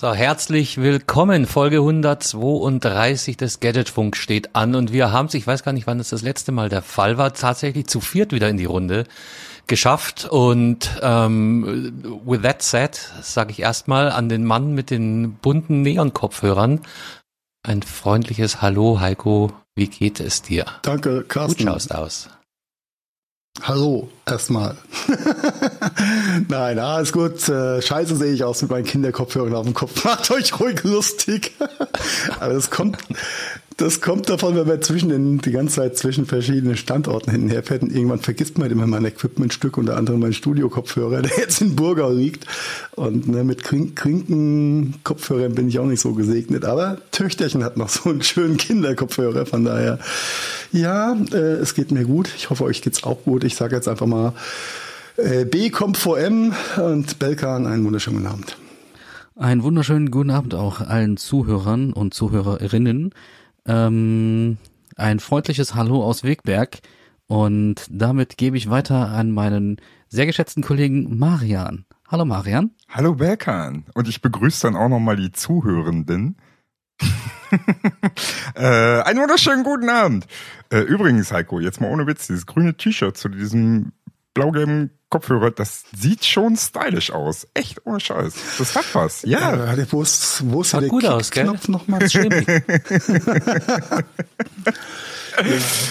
So, herzlich willkommen. Folge 132 des Gadgetfunk steht an und wir haben es, ich weiß gar nicht, wann es das letzte Mal der Fall war, tatsächlich zu viert wieder in die Runde geschafft. Und ähm, with that said, sage ich erstmal an den Mann mit den bunten Neon-Kopfhörern ein freundliches Hallo, Heiko. Wie geht es dir? Danke, Carsten. Gut schaust aus. Hallo, erstmal. Nein, alles gut. Äh, scheiße sehe ich aus mit meinen Kinderkopfhörern auf dem Kopf. Macht euch ruhig lustig. Aber das kommt, das kommt davon, wenn man zwischen den, die ganze Zeit zwischen verschiedenen Standorten hin und her fährt und irgendwann vergisst man immer mein Equipmentstück, unter anderem mein Studio-Kopfhörer, der jetzt in Burgau liegt. Und ne, mit Krinken-Kopfhörern bin ich auch nicht so gesegnet. Aber Töchterchen hat noch so einen schönen Kinderkopfhörer, von daher ja, äh, es geht mir gut. Ich hoffe, euch geht's auch gut. Ich sage jetzt einfach mal, äh, B kommt vor M und Belkan, einen wunderschönen Abend. Einen wunderschönen guten Abend auch allen Zuhörern und Zuhörerinnen. Ähm, ein freundliches Hallo aus Wegberg und damit gebe ich weiter an meinen sehr geschätzten Kollegen Marian. Hallo Marian. Hallo Belkan. Und ich begrüße dann auch nochmal die Zuhörenden. äh, einen wunderschönen guten Abend. Äh, übrigens, Heiko, jetzt mal ohne Witz, dieses grüne T-Shirt zu diesem blau-gelben Kopfhörer, das sieht schon stylisch aus. Echt ohne Scheiß. Das hat was. Ja. ja wo ist, wo ist der gut aus, gell? Knopf nochmal?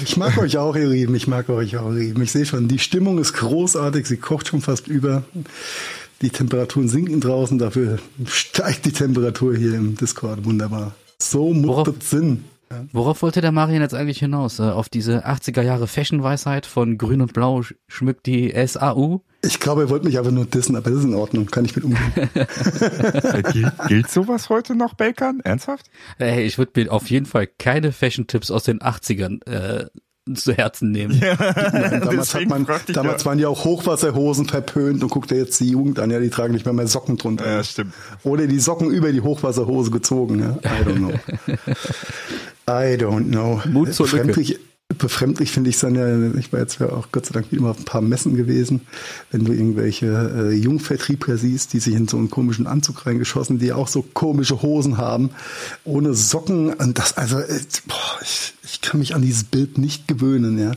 ich mag euch auch, ihr Lieben. Ich mag euch auch, ihr Lieben. Ich sehe schon, die Stimmung ist großartig. Sie kocht schon fast über. Die Temperaturen sinken draußen. Dafür steigt die Temperatur hier im Discord. Wunderbar. So muss Worauf- das Sinn. Worauf wollte der Marian jetzt eigentlich hinaus? Äh, Auf diese 80er Jahre Fashion-Weisheit von Grün und Blau sch- schmückt die SAU? Ich glaube, er wollte mich einfach nur dissen, aber das ist in Ordnung. Kann ich mit umgehen. Äh, gilt, gilt sowas heute noch, Belkan? Ernsthaft? Hey, ich würde mir auf jeden Fall keine Fashion-Tipps aus den 80ern äh, zu Herzen nehmen. damals hat man, damals ja. waren ja auch Hochwasserhosen verpönt und guckt dir jetzt die Jugend an, ja, die tragen nicht mehr, mehr Socken drunter. Ja, stimmt. Oder die Socken über die Hochwasserhose gezogen, ja. I don't know. I don't know. Mut zur Lücke. Befremdlich, finde ich es ja, ich war jetzt ja auch Gott sei Dank mal auf ein paar Messen gewesen, wenn du irgendwelche äh, Jungvertriebler siehst, die sich in so einen komischen Anzug reingeschossen, die auch so komische Hosen haben, ohne Socken und das, also, äh, boah, ich, ich kann mich an dieses Bild nicht gewöhnen, ja.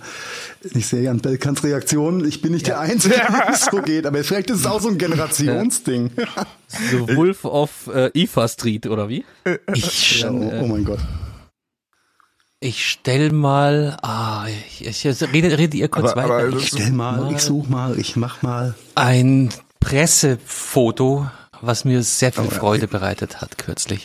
Ich sehe ja an Belkans Reaktion, ich bin nicht der Einzige, dem es so geht, aber vielleicht ist es auch so ein Generationsding. The Wolf of äh, Ifa Street, oder wie? Ich, Ja, oh, oh mein Gott. Ich stell mal, ah, ich, ich, jetzt redet, redet ihr kurz Aber- weiter. aber ich Stell mal, ich such mal, ich mach mal. ein Pressefoto, was mir sehr viel Oh, ja. Freude bereitet hat kürzlich.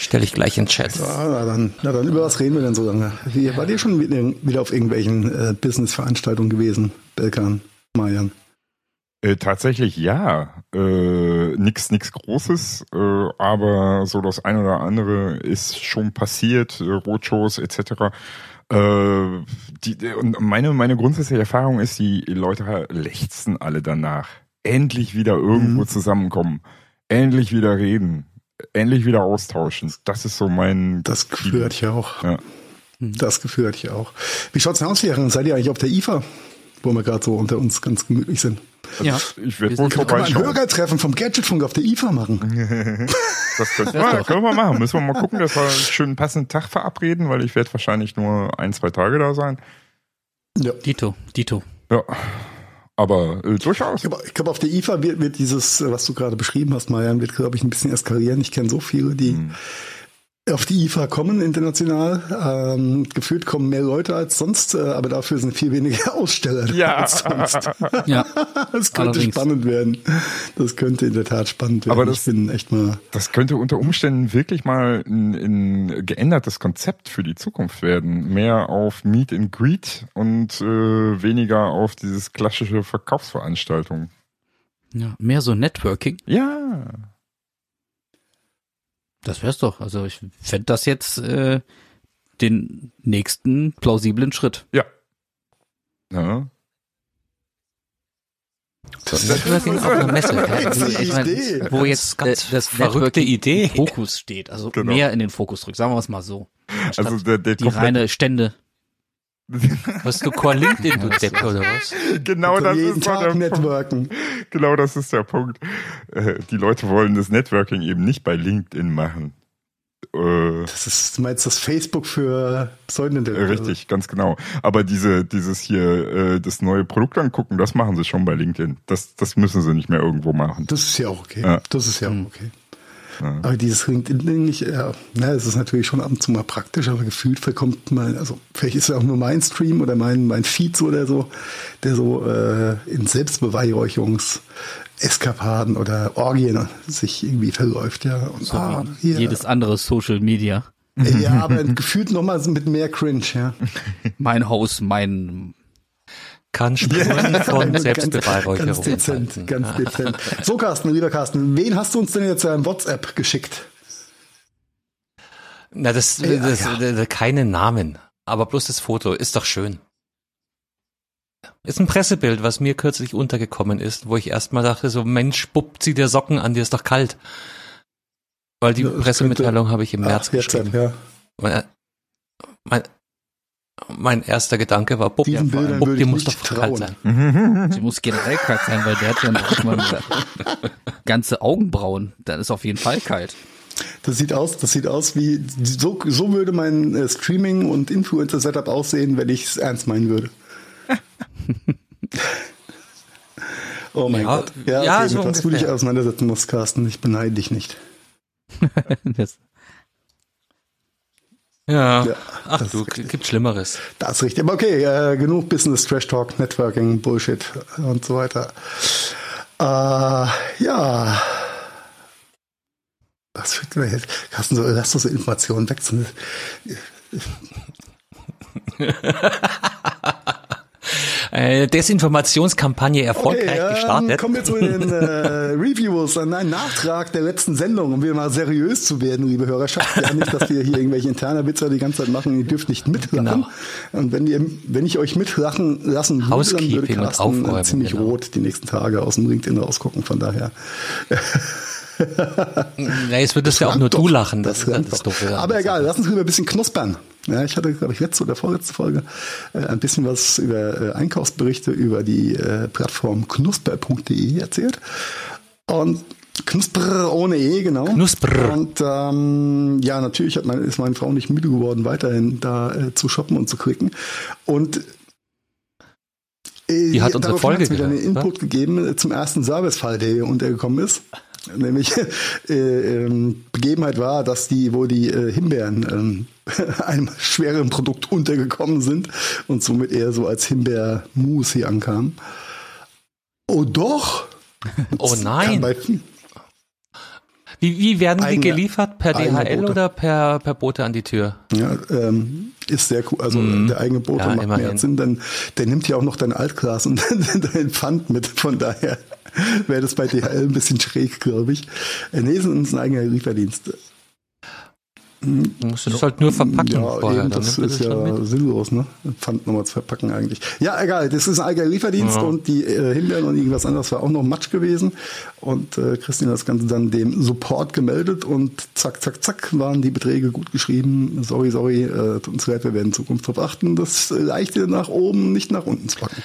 Stelle ich gleich in den Chat. Na dann, na dann, über was reden wir denn so lange? Wart ihr schon wieder wieder auf irgendwelchen äh, Business-Veranstaltungen gewesen, Belkan, Marian? Äh, tatsächlich ja. Äh, nix, nix Großes, äh, aber so das ein oder andere ist schon passiert, äh, Roadshows etc. Äh, die, und meine, meine grundsätzliche Erfahrung ist, die Leute lechzen alle danach. Endlich wieder irgendwo Mhm. zusammenkommen. Endlich wieder reden. Endlich wieder austauschen. Das ist so mein Das Gefühl hatte ich auch. Ja. Das Gefühl hatte ich auch. Wie schaut's denn aus, Herren? Seid ihr eigentlich auf der IFA? Wo wir gerade so unter uns ganz gemütlich sind. Ja. Ich werde wohl wir ein vorbeischauen. Bürgertreffen vom Gadgetfunk auf der IFA machen? Das können wir, können wir machen. Müssen wir mal gucken, dass wir einen schönen passenden Tag verabreden, weil ich werde wahrscheinlich nur ein, zwei Tage da sein. Ja. Dito, Dito. Ja. Aber äh, durchaus. Ich glaube, ich glaub, auf der IFA wird, wird dieses, was du gerade beschrieben hast, Marian, wird, glaube ich, ein bisschen eskalieren. Ich kenne so viele, die Hm. Auf die IFA kommen international. Ähm, gefühlt kommen mehr Leute als sonst, äh, aber dafür sind viel weniger Aussteller da Ja. als sonst. Ja. Das könnte Allerdings. spannend werden. Das könnte in der Tat spannend werden. Aber das- ich bin echt mal. Das könnte unter Umständen wirklich mal ein, ein geändertes Konzept für die Zukunft werden. Mehr auf Meet and Greet und äh, weniger auf dieses klassische Verkaufsveranstaltung. ja. Mehr so Networking. Ja. Das wär's doch. Also ich fänd das jetzt äh, den nächsten plausiblen Schritt. Ja. ja. Networking auf einer Messe. Ja, Das ist die ich mein, Idee. wo jetzt ganz äh, das verrückte Idee. Fokus steht. Also Genau. mehr in den Fokus drückt. Sagen wir es mal so. Also der, der, Die reine Stände. Hast du Core LinkedIn, du Depp, oder was? Genau das jeden ist Tag der networken. Punkt. Genau das ist der Punkt. Äh, Die Leute wollen das Networking eben nicht bei LinkedIn machen. Äh, Das ist, du meinst das Facebook für Pseudonym? Richtig, ganz genau. Aber diese, dieses hier, äh, das neue Produkt angucken, das machen sie schon bei LinkedIn. Das, das müssen sie nicht mehr irgendwo machen. Das ist ja auch okay. Ja. Das ist ja auch okay. Aber dieses LinkedIn-Ding, ich, ja, na, es ist natürlich schon ab und zu mal praktisch, aber gefühlt verkommt mal, also vielleicht ist es auch nur mein Stream oder mein, mein Feed so oder so, der so äh, in Selbstbeweihräuchungs-Eskapaden oder Orgien sich irgendwie verläuft, ja. Und, ah, hier. Jedes andere Social Media. Ja, aber gefühlt nochmal mit mehr Cringe, ja. Mein Haus, mein Kann Spuren von Selbstbeweihräucherung Ganz dezent, ganz dezent. So, Carsten, lieber Carsten, wen hast du uns denn jetzt ein WhatsApp geschickt? Na, das, das, ja. das keine Namen, aber bloß das Foto ist doch schön. Ist ein Pressebild, was mir kürzlich untergekommen ist, wo ich erstmal dachte, so Mensch, Bub, zieh dir Socken an, dir ist doch kalt. Weil die Ja, Pressemitteilung habe ich im März geschrieben. ja. Mein, mein, mein erster Gedanke war, Bub, Diesen ja, Bildern dir ich muss doch kalt sein. Sie muss generell kalt sein, weil der hat ja noch mal ganze Augenbrauen. Dann ist auf jeden Fall kalt. Das sieht aus, das sieht aus wie so, so würde mein äh, Streaming und Influencer Setup aussehen, wenn ich es ernst meinen würde. oh mein Ja, Gott. Ja, ja, okay, so mit was du dich auseinandersetzen musst, Carsten. Ich beneide dich nicht. Das, Ja, Ja, ach du, gibt Schlimmeres. Das ist richtig. Aber okay, äh, genug Business, Trash Talk, Networking, Bullshit und so weiter. Äh, ja. Was jetzt? Carsten, so, lass doch so Informationen weg. Äh, Desinformationskampagne erfolgreich ähm, gestartet. kommen wir zu den äh, Reviews, an einen Nachtrag der letzten Sendung, um wieder mal seriös zu werden, liebe Hörerschaft. Ja, nicht, dass wir hier irgendwelche interner Witze die ganze Zeit machen, ihr dürft nicht mitlachen. Genau. Und wenn ihr, wenn ich euch mitlachen lassen würde, dann würde und Carsten Aufräumen, ziemlich genau. rot die nächsten Tage aus dem LinkedIn rausgucken, von daher. Nee, es würdest ja auch nur Langt du doch. lachen. Das, Das das doch. An Aber egal, lass uns lieber ein bisschen knuspern. Ja, ich hatte, glaube ich, letzte oder vorletzte Folge äh, ein bisschen was über äh, Einkaufsberichte über die äh, Plattform knusper.de erzählt. Und Knusper ohne E, genau. Knusper. Und ähm, ja, natürlich hat meine, ist meine Frau nicht müde geworden, weiterhin da äh, zu shoppen und zu klicken. Und äh, Die hat unsere Folge wieder einen ne? Input gegeben äh, zum ersten Servicefall, der hier untergekommen ist. Nämlich äh, ähm, Begebenheit war, dass die, wo die äh, Himbeeren ähm, einem schweren Produkt untergekommen sind und somit eher so als Himbeermus hier ankam. Oh doch! Oh nein. bei- Wie, wie werden die geliefert? Per DHL Boote. oder per, per Bote an die Tür? Ja, ähm, ist sehr cool. Also der eigene Bote. Ja, macht immerhin. mehr Sinn, denn der nimmt ja auch noch dein Altglas und dein Pfand mit. Von daher wäre das bei DHL ein bisschen schräg, glaube ich. Äh, nee, es ist ein eigener Lieferdienst. Du musst es halt nur verpacken Ja, vorher. eben, das ist ja mit. sinnlos, ne? Pfand nochmal zu verpacken eigentlich. Ja, egal, das ist ein eigener Lieferdienst Ja. und die äh, Himbeeren und irgendwas anderes war auch noch Matsch gewesen. Und äh, Christine hat das Ganze dann dem Support gemeldet und zack, zack, zack waren die Beträge gut geschrieben. Sorry, sorry, äh, tut uns leid, wir werden in Zukunft darauf achten, das leichte nach oben, nicht nach unten zu packen.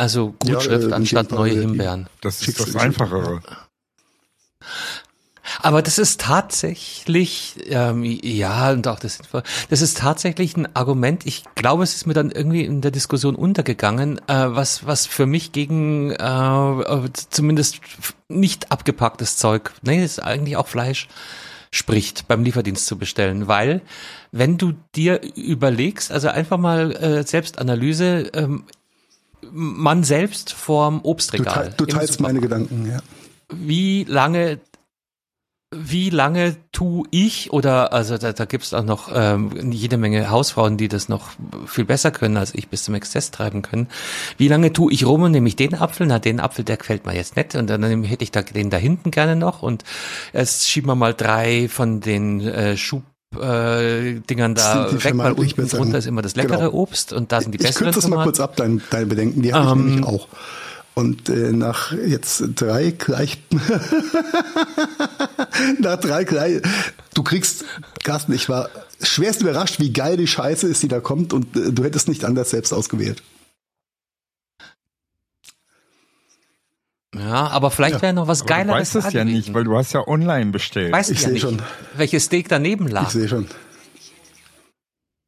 Also Ja, Gutschrift äh, anstatt neue Himbeeren. Das ist das Einfachere. Aber das ist tatsächlich, ähm, ja, und auch das, das ist tatsächlich ein Argument. Ich glaube, es ist mir dann irgendwie in der Diskussion untergegangen, äh, was, was für mich gegen äh, äh, zumindest nicht abgepacktes Zeug, nee, das ist eigentlich auch Fleisch, spricht, beim Lieferdienst zu bestellen. Weil, wenn du dir überlegst, also einfach mal äh, Selbstanalyse, ähm, man selbst vorm Du, Obstregal. du im teilst meine Gedanken, ja. wie lange wie lange tu ich oder also da, da gibt's auch noch ähm, jede Menge Hausfrauen, die das noch viel besser können als ich bis zum Exzess treiben können. Wie lange tu ich rum und nehme ich den Apfel? Na, den Apfel, der gefällt mir jetzt nicht und dann hätte ich da den da hinten gerne noch und jetzt schieben wir mal drei von den äh, Schub äh, Dingern da weg, weil unten drunter ist immer das leckere Genau. Obst und da sind die Ich besseren kürze das mal kurz ab, dein, deine Bedenken, die habe ich Ähm, nämlich auch. Und äh, nach jetzt drei gleich nach drei gleich du kriegst Carsten, ich war schwerst überrascht, wie geil die Scheiße ist, die da kommt und äh, du hättest nicht anders selbst ausgewählt. Ja, aber vielleicht Ja. wäre noch was Aber du Geileres. weißt es ja nicht, weil du hast ja online bestellt. Weißt Ich ja sehe nicht, schon. welches Steak daneben Ich lag. sehe schon.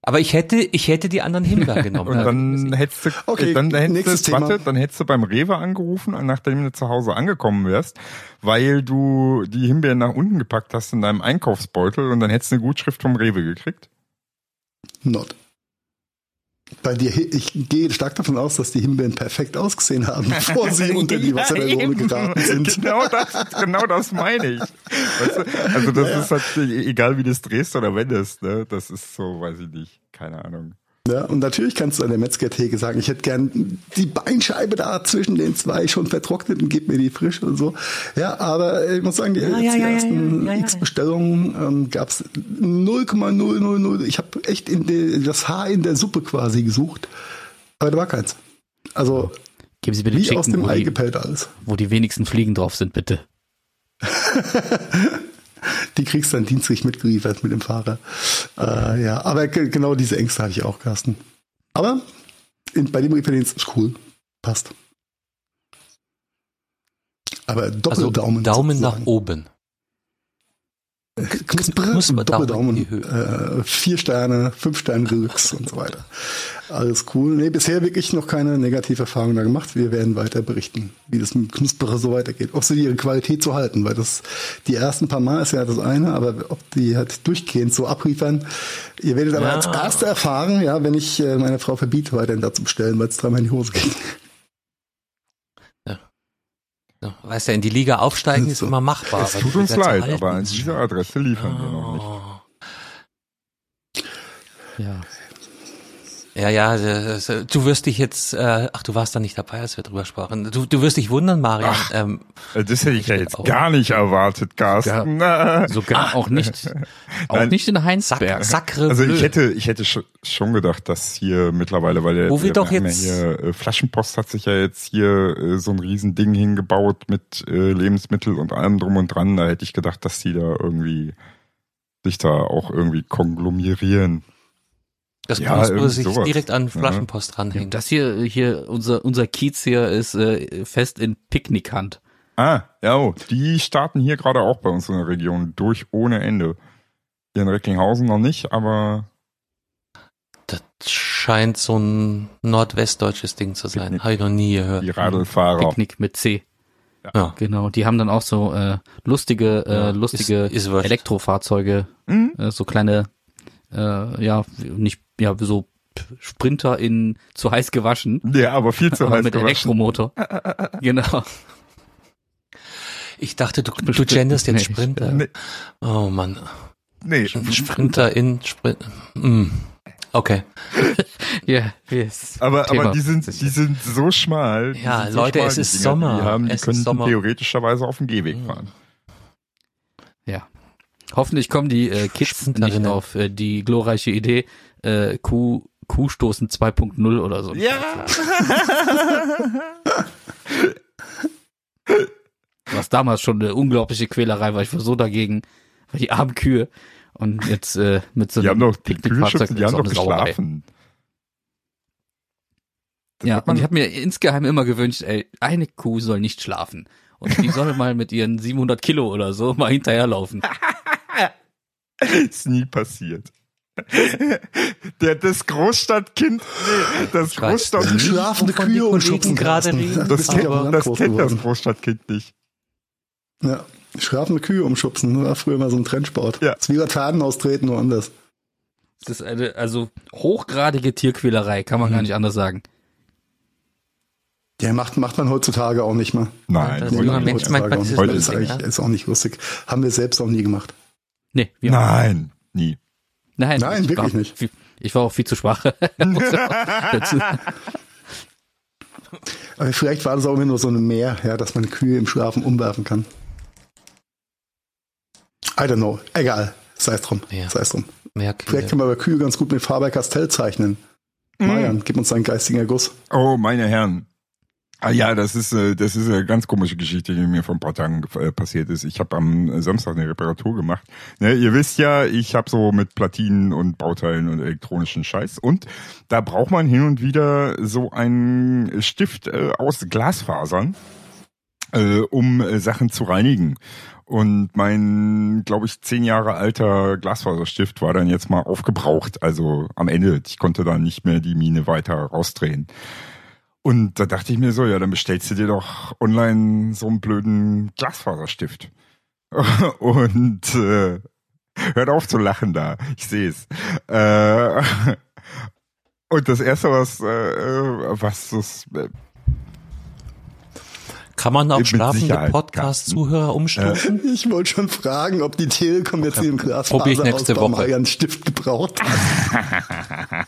Aber ich hätte, ich hätte die anderen Himbeeren genommen. Und dann hättest du, Okay, dann hättest nächstes du, warte, Thema. dann hättest du beim Rewe angerufen, nachdem du zu Hause angekommen wärst, weil du die Himbeeren nach unten gepackt hast in deinem Einkaufsbeutel und dann hättest du eine Gutschrift vom Rewe gekriegt. Not. Bei dir, ich gehe stark davon aus, dass die Himbeeren perfekt ausgesehen haben, bevor sie unter die Wassermelone geraten sind. Genau das, genau das meine ich. Weißt du? Also das ist halt egal, wie du es drehst oder wendest, ne? Das ist so, weiß ich nicht, keine Ahnung. Ja, und natürlich kannst du an der Metzgertheke sagen, ich hätte gern die Beinscheibe da zwischen den zwei schon vertrocknet und gib mir die frisch und so. Ja, aber ich muss sagen, die, Ja, ja, die ersten ja, ja. x Bestellungen ähm, gab es 0,000. Ich habe echt in die, das Haar in der Suppe quasi gesucht, aber da war keins. Also Geben Sie bitte wie aus Chicken, dem wo Ei gepellt alles. wo die wenigsten Fliegen drauf sind, bitte. Die kriegst du dann dienstlich mitgeliefert mit dem Fahrer. Äh, ja, aber ge- genau diese Ängste hatte ich auch, Carsten. Aber in, bei dem Referenz ist cool. Passt. Aber Also Doppeldaumen. Daumen nach sozusagen. Oben. Knusper, Doppeldaumen. in die Äh, vier Sterne, fünf Sterne Deluxe und so weiter. Alles cool. Nee, bisher wirklich noch keine negative Erfahrung da gemacht. Wir werden weiter berichten, wie das mit Knusperer so weitergeht. Ob sie ihre Qualität so halten, weil das die ersten paar Mal ist ja das eine, aber ob die halt durchgehend so abliefern. Ihr werdet aber Ja. als Erste erfahren, ja, wenn ich äh, meine Frau verbiete, weiterhin dazu bestellen, weil es dreimal in die Hose geht. Weißt ja, in die Liga aufsteigen ist ist immer machbar. Es tut uns leid, aber an dieser Adresse liefern wir noch nicht. Oh. Ja. Ja, ja, das, das, du wirst dich jetzt, äh, ach, du warst da nicht dabei, als wir drüber sprachen. Du, du wirst dich wundern, Marian. Ach. Ähm, Äh, Das hätte ich ja jetzt auch. gar nicht erwartet, Carsten. Na. Sogar auch nicht, auch Nein. nicht in Sack, Heinsberg. Sacre Also ich hätte, ich hätte sch- schon gedacht, dass hier mittlerweile, weil der, Wo wir der doch jetzt- ja hier, äh, Flaschenpost hat sich ja jetzt hier äh, so ein Riesending hingebaut mit äh, Lebensmittel und allem drum und dran. Da hätte ich gedacht, dass die da irgendwie sich da auch irgendwie konglomerieren. Das ja, Knusper irgendwie sich sowas. direkt an Ja. Flaschenpost ranhängen. Das hier, hier, unser, unser Kiez hier ist äh, fest in Picknickhand. Ah, ja, oh, die starten hier gerade auch bei uns in der Region durch ohne Ende. Hier in Recklinghausen noch nicht, aber Das scheint so ein nordwestdeutsches Ding zu sein. Picknick. Habe ich noch nie gehört. die Radlfahrer. Picknick mit C. Ja. Genau. Die haben dann auch so äh, lustige, äh, Ja, lustige ist- ist. Elektrofahrzeuge, Mhm. äh, so kleine, äh, ja, nicht, ja, so Sprinter in zu heiß gewaschen. Ja, aber viel zu aber heiß mit gewaschen. Elektromotor. genau. Ich dachte, du, du genderst jetzt Nee, Sprinter. Nee, Oh Mann. nee. Sprinter in Sprint. Mm. Okay. Ja, yes. Aber, Thema. aber die sind, die sind so schmal. Die Ja, so Leute, schmal, es die ist Dinger, Sommer. Die, haben, die Es können Sommer. theoretischerweise auf dem Gehweg fahren. Ja. Hoffentlich kommen die äh, Kids nicht auf äh, die glorreiche Idee, äh, Kuh, Kuhstoßen 2.0 oder so. Ja. Was damals schon eine unglaubliche Quälerei war. Ich war so dagegen, weil die armen Kühe. Und jetzt äh, mit so Die haben doch, die Kühlschützen, die ist haben doch Sauerei. geschlafen. Das Ja, und ich habe mir insgeheim immer gewünscht, ey, eine Kuh soll nicht schlafen. Und die soll mal mit ihren 700 Kilo oder so mal hinterherlaufen. ist nie passiert. Der, das Großstadtkind, nee, das Ich weiß Großstadt, nicht, Schlafende Kühe Kollegen umschubsen gerade reden. das, kennt, das kennt das. Großstadtkind nicht. Ja. Schlafende Kühe umschubsen, war früher mal so ein Trendsport. Ja. Das ist wie Laternen austreten, nur anders. Das ist eine, also hochgradige Tierquälerei, kann man Mhm. gar nicht anders sagen. Ja, macht, macht man heutzutage auch nicht mehr. Nein, Das heute junger. Mensch man, das ist Heute ist, eigentlich, ja? ist auch nicht lustig. Haben wir selbst auch nie gemacht. Nee, wir Nein, nie. Nein, Nein, ich wirklich war, nicht. Ich war auch viel zu schwach. Aber vielleicht war das auch immer nur so eine Mehr, ja, dass man Kühe im Schlafen umwerfen kann. I don't know. Egal. Sei es drum. Ja. Sei es drum. Mehr Vielleicht können wir aber Kühe ganz gut mit Faber-Castell zeichnen. Marian, gib uns einen geistigen Erguss. Oh, meine Herren. Ah ja, das ist äh, das ist eine ganz komische Geschichte, die mir vor ein paar Tagen äh, passiert ist. Ich habe am Samstag eine Reparatur gemacht. Ne, ihr wisst ja, ich habe so mit Platinen und Bauteilen und elektronischen Scheiß und da braucht man hin und wieder so einen Stift äh, aus Glasfasern, um Sachen zu reinigen. Und mein, glaube ich, zehn Jahre alter Glasfaserstift war dann jetzt mal aufgebraucht. Also am Ende, ich konnte da nicht mehr die Mine weiter rausdrehen. Und da dachte ich mir so, ja, dann bestellst du dir doch online so einen blöden Glasfaserstift. Und äh, hört auf zu lachen da, ich sehe es. Äh, und das erste, was, äh, was das Kann man auch schlafende Podcast-Zuhörer umstoßen? Ich wollte schon fragen, ob die Telekom jetzt im ich nächste Glasfaserausbau Woche. mal einen Stift gebraucht hat.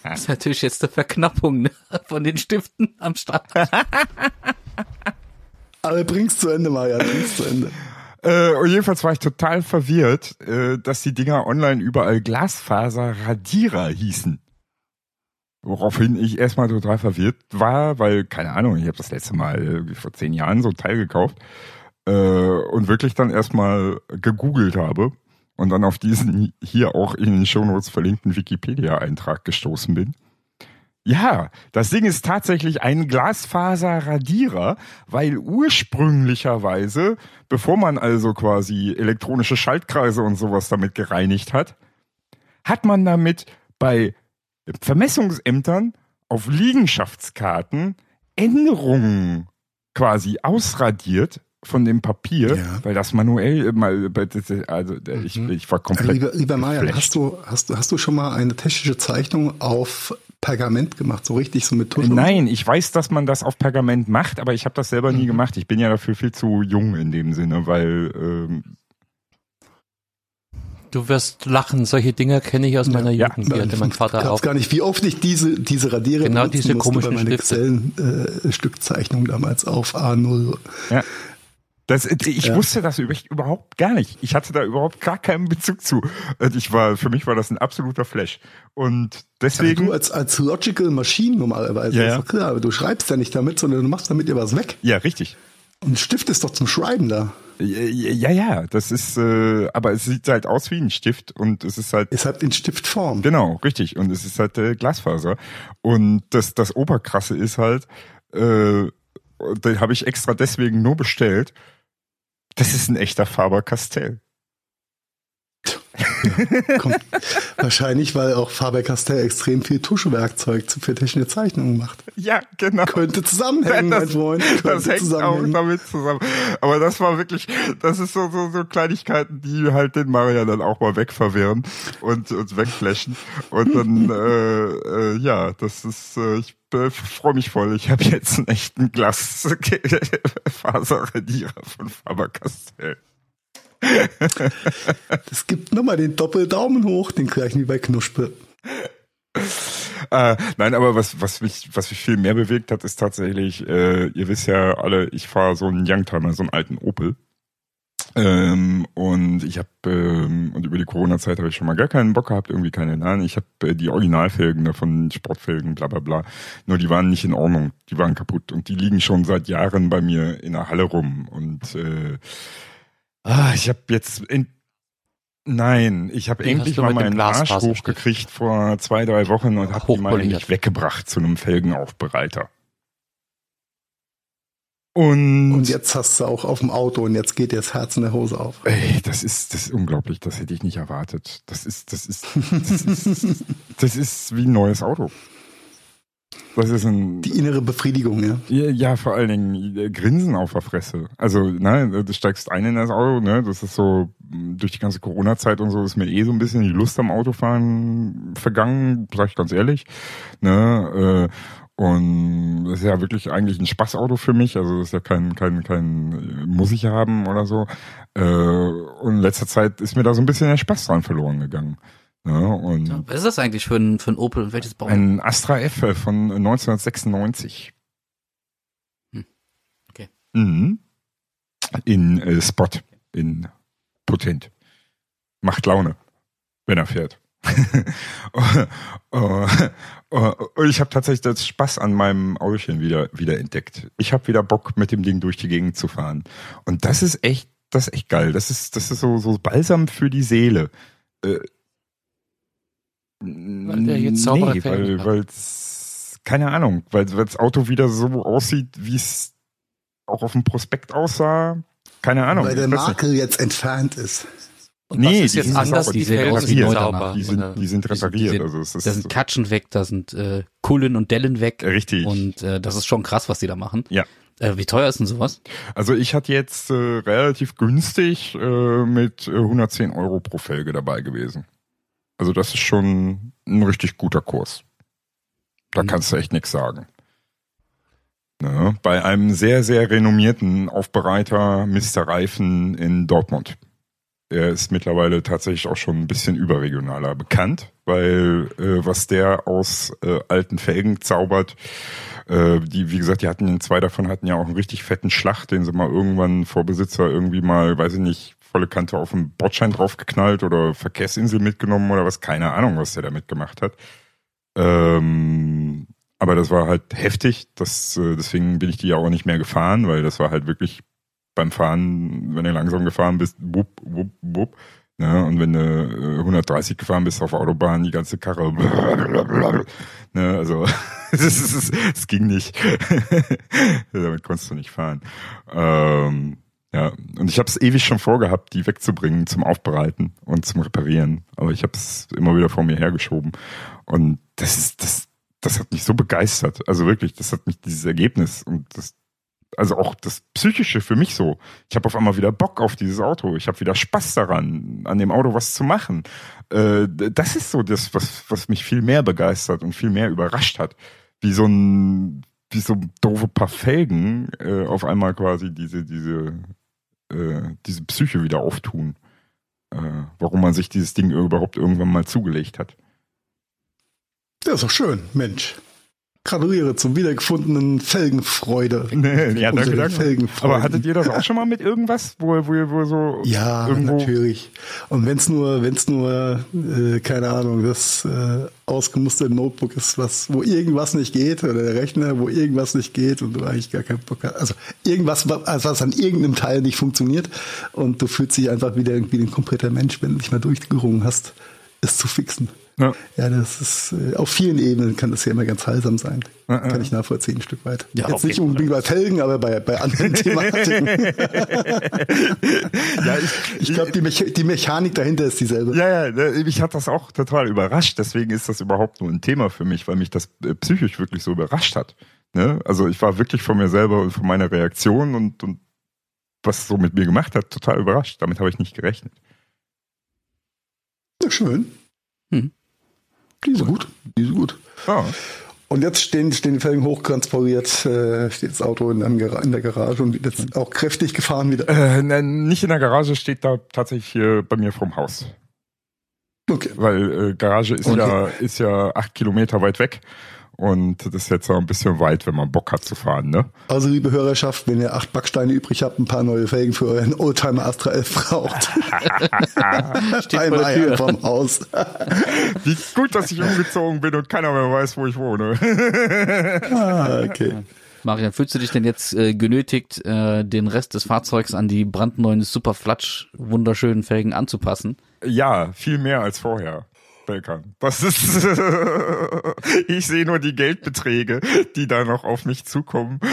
Das ist natürlich jetzt eine Verknappung ne? von den Stiften am Start. Aber bring's zu Ende, Marian, bring's zu Ende. Äh, und jedenfalls war ich total verwirrt, äh, dass die Dinger online überall Glasfaser-Radierer hießen. Woraufhin ich erstmal total verwirrt war, weil, keine Ahnung, ich habe das letzte Mal irgendwie vor zehn Jahren so ein Teil gekauft äh, und wirklich dann erstmal gegoogelt habe und dann auf diesen hier auch in den Shownotes verlinkten Wikipedia-Eintrag gestoßen bin. Ja, das Ding ist tatsächlich ein Glasfaserradierer, weil ursprünglicherweise, bevor man also quasi elektronische Schaltkreise und sowas damit gereinigt hat, hat man damit bei Vermessungsämtern auf Liegenschaftskarten Änderungen quasi ausradiert von dem Papier, Ja. weil das manuell mal, also ich, ich war komplett. Lieber, lieber geflasht. hast du, hast, du, hast du schon mal eine technische Zeichnung auf Pergament gemacht, so richtig, so mit Tusche? Nein, ich weiß, dass man das auf Pergament macht, aber ich habe das selber Mhm. nie gemacht. Ich bin ja dafür viel zu jung in dem Sinne, weil ähm, Du wirst lachen, solche Dinger kenne ich aus meiner Ja. Jugend. Die hatte mein Vater auch. gar nicht, wie oft ich diese, diese Radierer Genau diese musste komischen bei meiner Stifte. Excel-Stückzeichnung damals auf A0. ja. Das, ich Ja. wusste das überhaupt gar nicht. Ich hatte da überhaupt gar keinen Bezug zu. Ich war, für mich war das ein absoluter Flash. Und deswegen, Du als, als Logical Machine normalerweise, Ja, ist ja. doch klar, aber du schreibst ja nicht damit, sondern du machst damit dir was weg. ja, richtig. Ein Stift ist doch zum Schreiben da. Ja, ja, das ist, äh, aber es sieht halt aus wie ein Stift und es ist halt Ist halt in Stiftform. Genau, richtig. Und es ist halt äh, Glasfaser. Und das, das Oberkrasse ist halt, äh, den habe ich extra deswegen nur bestellt. Das ist ein echter Faber-Castell. Kommt, wahrscheinlich, weil auch Faber-Castell extrem viel Tuschewerkzeug zu- für technische Zeichnungen macht. Ja, genau. Könnte zusammenhängen, mein das, Freund. das hängt auch damit zusammen. Aber das war wirklich, das ist so, so, so Kleinigkeiten, die halt den Maria dann auch mal wegverwirren und uns wegflashen. Und dann, äh, äh, ja, das ist, äh, ich freue mich voll. Ich habe jetzt einen echten Glasfaserradierer von Faber-Castell. Es gibt nochmal den Doppeldaumen hoch, den gleichen wie bei Knuspel. Äh, nein, aber was, was mich, was mich viel mehr bewegt hat, ist tatsächlich, äh, ihr wisst ja alle, ich fahre so einen Youngtimer, so einen alten Opel. Ähm, und ich habe ähm, und über die Corona-Zeit habe ich schon mal gar keinen Bock gehabt, irgendwie keine Nein. Ich habe äh, die Originalfelgen davon, Sportfelgen, bla bla bla. Nur die waren nicht in Ordnung, die waren kaputt und die liegen schon seit Jahren bei mir in der Halle rum. Und äh, ah, ich habe jetzt in, Nein, ich habe endlich mal meinen Arsch hochgekriegt vor zwei, drei Wochen und habe die mal endlich weggebracht zu einem Felgenaufbereiter. Und, Und jetzt hast du auch auf dem Auto und jetzt geht dir das Herz in der Hose auf. ey, das ist, das ist unglaublich, das hätte ich nicht erwartet. Das ist, das ist, das ist, das ist wie ein neues Auto. Das ist ein, Die innere Befriedigung, ja. ja, ja, vor allen Dingen äh, Grinsen auf der Fresse. Also, ne, du steigst ein in das Auto, ne, das ist so, durch die ganze Corona-Zeit und so ist mir eh so ein bisschen die Lust am Autofahren vergangen, sag ich ganz ehrlich, ne, äh, und das ist ja wirklich eigentlich ein Spaßauto für mich, also das ist ja kein, kein, kein, äh, muss ich haben oder so. Äh, und in letzter Zeit ist mir da so ein bisschen der Spaß dran verloren gegangen. Ne? Und Was ist das eigentlich für ein, für ein Opel und welches Bau? ein Astra F von 1996. Hm. Okay. Mhm. In äh, Spot, in Potent. Macht Laune, wenn er fährt. Und ich habe tatsächlich das Spaß an meinem Autochen wieder, wieder entdeckt. Ich habe wieder Bock, mit dem Ding durch die Gegend zu fahren. Und das ist echt, das ist echt geil. Das ist, das ist so, so balsam für die Seele. Äh, weil der jetzt saubere nee, weil, weil keine Ahnung, weil, weil das Auto wieder so aussieht, wie es auch auf dem Prospekt aussah. Keine Ahnung. Weil der Makel jetzt entfernt ist. Und nee, ist jetzt anders, die, die sind repariert. Sauber. Die sind, die sind repariert. Die, die, also es ist da sind Katschen weg, da sind äh, Kullen und Dellen weg. Richtig. Und äh, das ist schon krass, was die da machen. Ja. Äh, wie teuer ist denn sowas? Also ich hatte jetzt äh, relativ günstig äh, mit äh, 110 Euro pro Felge dabei gewesen. Also das ist schon ein richtig guter Kurs. Da mhm. kannst du echt nichts sagen. Ne? Bei einem sehr, sehr renommierten Aufbereiter Mr. Reifen in Dortmund. Er ist mittlerweile tatsächlich auch schon ein bisschen überregionaler bekannt, weil äh, was der aus äh, alten Felgen zaubert, äh, die, wie gesagt, die hatten zwei davon hatten ja auch einen richtig fetten Schlag, den sie mal irgendwann vor Besitzer irgendwie mal, weiß ich nicht, volle Kante auf den Bordschein draufgeknallt oder Verkehrsinsel mitgenommen oder was, keine Ahnung, was der damit gemacht hat. Ähm, aber das war halt heftig, das, äh, deswegen bin ich die ja auch nicht mehr gefahren, weil das war halt wirklich beim Fahren, wenn du langsam gefahren bist, wupp, wupp, wupp. Ne, und wenn du 130 äh, gefahren bist auf Autobahn, die ganze Karre, ne, also es ging nicht. Damit konntest du nicht fahren. Ähm, ja, und ich habe es ewig schon vorgehabt, die wegzubringen zum Aufbereiten und zum Reparieren. Aber ich habe es immer wieder vor mir hergeschoben. Und das ist, das, das hat mich so begeistert. Also wirklich, das hat mich dieses Ergebnis und das also auch das Psychische für mich so. Ich habe auf einmal wieder Bock auf dieses Auto. Ich habe wieder Spaß daran, an dem Auto was zu machen. Äh, das ist so das, was, was mich viel mehr begeistert und viel mehr überrascht hat. Wie so ein, wie so doofe paar Felgen äh, auf einmal quasi diese, diese, äh, diese Psyche wieder auftun. Äh, warum man sich dieses Ding überhaupt irgendwann mal zugelegt hat. Das ist doch schön, Mensch. Gratuliere zum wiedergefundenen Felgenfreude. Nee, ja, danke, danke. Aber hattet ihr das auch schon mal mit irgendwas, wo, wo, wo so Ja, irgendwo natürlich. Und wenn's nur, wenn's nur, äh, keine Ahnung, das äh, ausgemusterte Notebook ist, was, wo irgendwas nicht geht, oder der Rechner, wo irgendwas nicht geht und du eigentlich gar keinen Bock hast. Also irgendwas, also was an irgendeinem Teil nicht funktioniert und du fühlst dich einfach wieder irgendwie ein kompletter Mensch, wenn du nicht mal durchgerungen hast, es zu fixen. Ja. ja, das ist äh, auf vielen Ebenen kann das ja immer ganz heilsam sein. Ja, kann ich nachvollziehen, ein Stück weit. Ja, Jetzt nicht unbedingt bei Felgen, aber bei, bei anderen Thematiken. ja, ich, ich glaube, die, Mecha die Mechanik dahinter ist dieselbe. Ja, ja, ne, mich hat das auch total überrascht. Deswegen ist das überhaupt nur ein Thema für mich, weil mich das äh, psychisch wirklich so überrascht hat. Ne? Also ich war wirklich von mir selber und von meiner Reaktion und, und was es so mit mir gemacht hat, total überrascht. Damit habe ich nicht gerechnet. Ja, schön. Hm. Die sind gut. Die sind gut. Ah. Und jetzt stehen, stehen die Felgen hochtransportiert, äh, steht das Auto in, in, der Garage und wird jetzt auch kräftig gefahren wieder. Äh, nein, nicht in der Garage, steht da tatsächlich hier bei mir vorm Haus. Okay. Weil äh, Garage ist okay. ja ist ja acht Kilometer weit weg und das ist jetzt auch ein bisschen weit, wenn man Bock hat zu fahren, ne? Also, liebe Hörerschaft, wenn ihr acht Backsteine übrig habt, ein paar neue Felgen für euren Oldtimer Astra 11 braucht. Steht Einmal vom Haus. Wie gut, dass ich umgezogen bin und keiner mehr weiß, wo ich wohne. ah, okay. Marian, fühlst du dich denn jetzt äh, genötigt, äh, den Rest des Fahrzeugs an die brandneuen Superflatsch wunderschönen Felgen anzupassen? Ja, viel mehr als vorher. Belkan. Das ist, ich sehe nur die Geldbeträge, die da noch auf mich zukommen.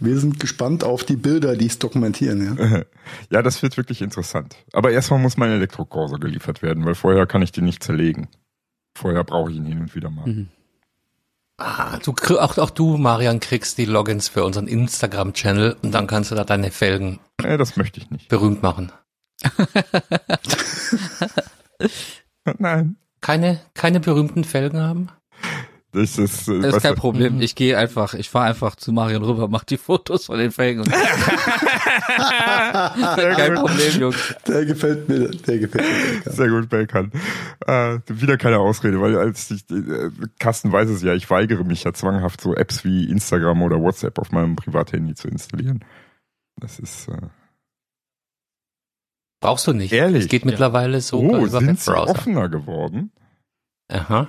Wir sind gespannt auf die Bilder, die es dokumentieren. Ja, ja das wird wirklich interessant. Aber erstmal muss mein Elektrokorso geliefert werden, weil vorher kann ich den nicht zerlegen. Vorher brauche ich ihn hin und wieder mal. Mhm. Ah, du, auch, auch du, Marian, kriegst die Logins für unseren Instagram-Channel und dann kannst du da deine Felgen. Nee, das möchte ich nicht. Berühmt machen. Nein. Keine, keine berühmten Felgen haben? Das ist, äh, das ist kein du? Problem. Ich gehe einfach, ich fahre einfach zu Marion rüber, mach die Fotos von den Felgen. kein Problem, Jungs. Der gefällt mir, der gefällt mir. Belkan. Sehr gut, Belkan. Äh, wieder keine Ausrede, weil als ich, äh, Carsten weiß es ja, ich weigere mich ja zwanghaft so Apps wie Instagram oder WhatsApp auf meinem Privathandy zu installieren. Das ist, äh, Brauchst du nicht. Ehrlich? Es geht mittlerweile so oh, über sind sie Webbrowser. offener geworden? Aha.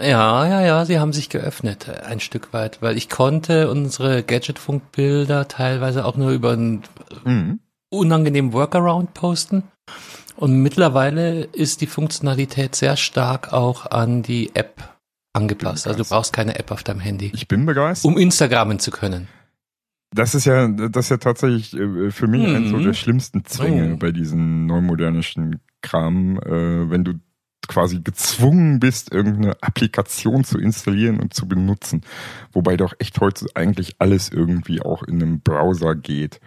Ja, ja, ja, sie haben sich geöffnet, äh, ein Stück weit, weil ich konnte unsere Gadgetfunk-Bilder teilweise auch nur über einen Mhm. unangenehmen Workaround posten. Und mittlerweile ist die Funktionalität sehr stark auch an die App angepasst. Also du brauchst keine App auf deinem Handy, Ich bin begeistert. um Instagrammen zu können. Das ist ja, das ist ja tatsächlich äh, für mich eins so Mhm. der schlimmsten Zwänge Oh. bei diesen neumodernischen Kram, äh, wenn du quasi gezwungen bist, irgendeine Applikation zu installieren und zu benutzen. Wobei doch echt heute eigentlich alles irgendwie auch in einem Browser geht.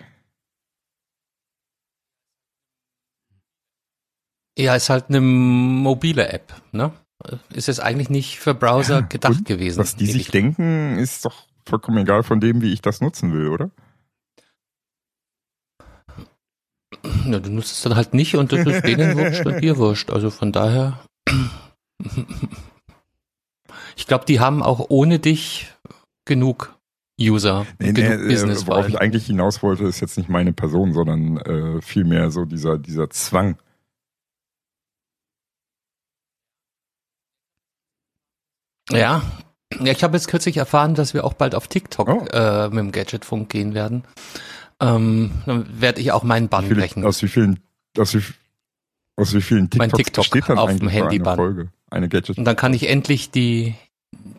Ja, ist halt eine mobile App, ne? Ist jetzt eigentlich nicht für Browser Ja, gedacht gewesen. Was die sich ich- denken, ist doch vollkommen egal von dem, wie ich das nutzen will, oder? Ja, du nutzt es dann halt nicht und das ist denen wurscht und dir wurscht. Also von daher. Ich glaube, die haben auch ohne dich genug User, Nee, genug nee, Business. äh, worauf vor ich eigentlich hinaus wollte, ist jetzt nicht meine Person, sondern äh, vielmehr so dieser, dieser Zwang. Ja. Ja, ich habe jetzt kürzlich erfahren, dass wir auch bald auf TikTok Oh. äh, mit dem Gadgetfunk gehen werden. Ähm, dann werde ich auch meinen Bann Wie brechen. aus wie vielen, aus wie, aus wie vielen Mein TikToks TikTok besteht dann auf dem so eine Handyband. Folge? Eine Gadget. Und dann kann ich endlich die,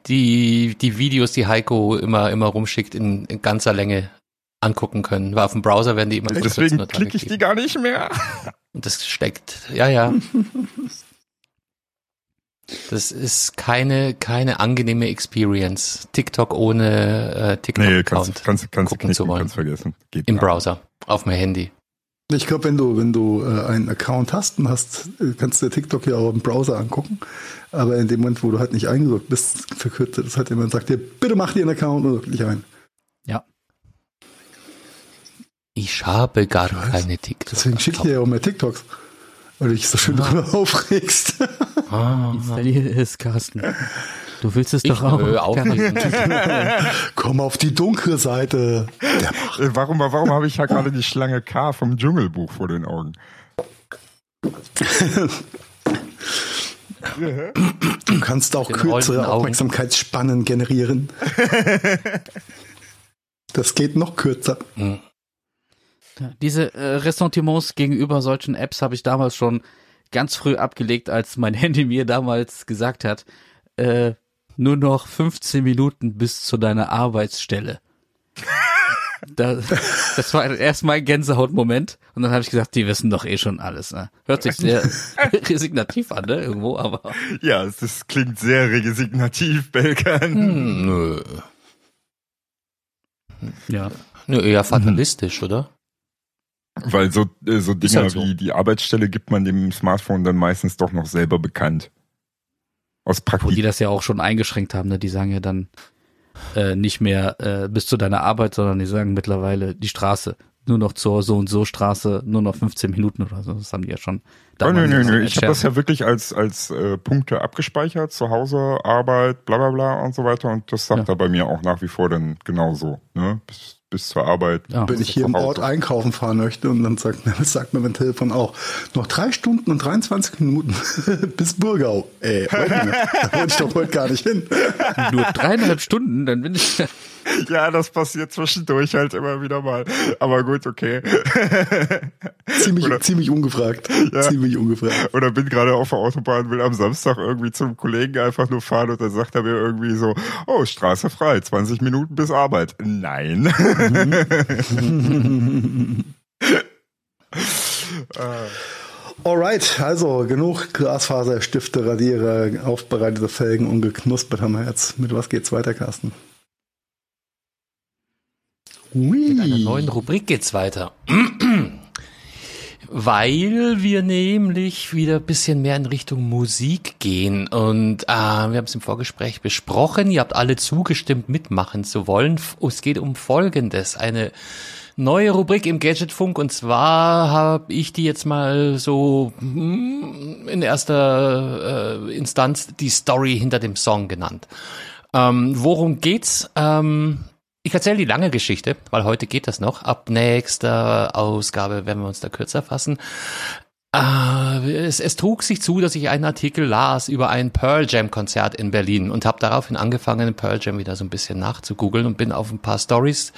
die, die Videos, die Heiko immer, immer rumschickt, in, in ganzer Länge angucken können. Weil auf dem Browser werden die immer Deswegen klicke ich die gar nicht mehr. Und das steckt, ja, ja. Das ist keine, keine angenehme Experience. TikTok ohne äh, Nee, TikTok-Account kannst, kannst, kannst gucken zu knicken, wollen. kannst vergessen. Geht im Browser, auf dem Handy. Ich glaube, wenn du, wenn du äh, einen Account hast und hast, äh, kannst du TikTok ja auch im Browser angucken. Aber in dem Moment, wo du halt nicht eingeloggt bist, verkürzt das halt jemand und sagt dir, bitte mach dir einen Account und log dich ein. Ich habe gar keine TikTok. Deswegen schicke ich dir ja auch mehr TikToks. Weil du dich so schön darüber aufregst. Ah, Installier es, Carsten. Du willst es ich doch auch. nö, auch. Komm auf die dunkle Seite. Äh, Warum, warum habe ich ja gerade die Schlange K vom Dschungelbuch vor den Augen? Du kannst auch kürzere. Aufmerksamkeitsspannen generieren. Das geht noch kürzer. Hm. Diese äh, Ressentiments gegenüber solchen Apps habe ich damals schon ganz früh abgelegt, als mein Handy mir damals gesagt hat, äh, nur noch 15 Minuten bis zu deiner Arbeitsstelle. Da, das war erst mein Gänsehautmoment und dann habe ich gesagt, die wissen doch eh schon alles. Ne? Hört sich sehr resignativ an, ne? Irgendwo, aber Ja, es das klingt sehr resignativ, Belkan. Hm, nö. ja. Nö, eher fatalistisch, oder? Weil so, äh, so Dinger halt so. wie die Arbeitsstelle gibt man dem Smartphone dann meistens doch noch selber bekannt. Aus Wo die Praktik. das ja auch schon eingeschränkt haben, ne? Die sagen ja dann äh, nicht mehr äh, bis zu deiner Arbeit, sondern die sagen mittlerweile die Straße. Nur noch zur so und so Straße, nur noch 15 Minuten oder so. Das haben die ja schon. Oh, nö, nö, nö. Ich habe das ja wirklich als, als äh, Punkte abgespeichert, zu Hause, Arbeit, bla bla bla und so weiter. Und das sagt Ja. er bei mir auch nach wie vor dann genauso. Ne? Bis, bis zur Arbeit. Ja. Wenn ich hier im. Ort einkaufen fahren möchte und dann sagt, das sagt mir mein Telefon auch, noch drei Stunden und 23 Minuten bis Burgau. Ey, da wollte ich doch heute gar nicht hin. Nur dreieinhalb Stunden, dann bin ich. Ja, das passiert zwischendurch halt immer wieder mal. Aber gut, okay. Ziemlich, Oder- ziemlich ungefragt. Ja. Ziemlich ungefragt. Oder bin gerade auf der Autobahn, will am Samstag irgendwie zum Kollegen einfach nur fahren und dann sagt er mir irgendwie so, oh, Straße frei, 20 Minuten bis Arbeit. Nein. Alright, also genug Glasfaserstifte, Radierer, aufbereitete Felgen und geknuspert haben wir jetzt. Mit was geht's weiter, Carsten? Mit einer Ui. neuen Rubrik geht's weiter. Weil wir nämlich wieder ein bisschen mehr in Richtung Musik gehen. Und äh, wir haben es im Vorgespräch besprochen. Ihr habt alle zugestimmt, mitmachen zu wollen. Es geht um Folgendes. Eine neue Rubrik im Gadgetfunk. Und zwar habe ich die jetzt mal so hm, in erster äh, Instanz die Story hinter dem Song genannt. Ähm, worum geht's? Ähm, Ich erzähle die lange Geschichte, weil heute geht das noch. Ab nächster Ausgabe werden wir uns da kürzer fassen. Äh, es, es trug sich zu, dass ich einen Artikel las über ein Pearl Jam Konzert in Berlin und habe daraufhin angefangen, Pearl Jam wieder so ein bisschen nachzugoogeln und bin auf ein paar Stories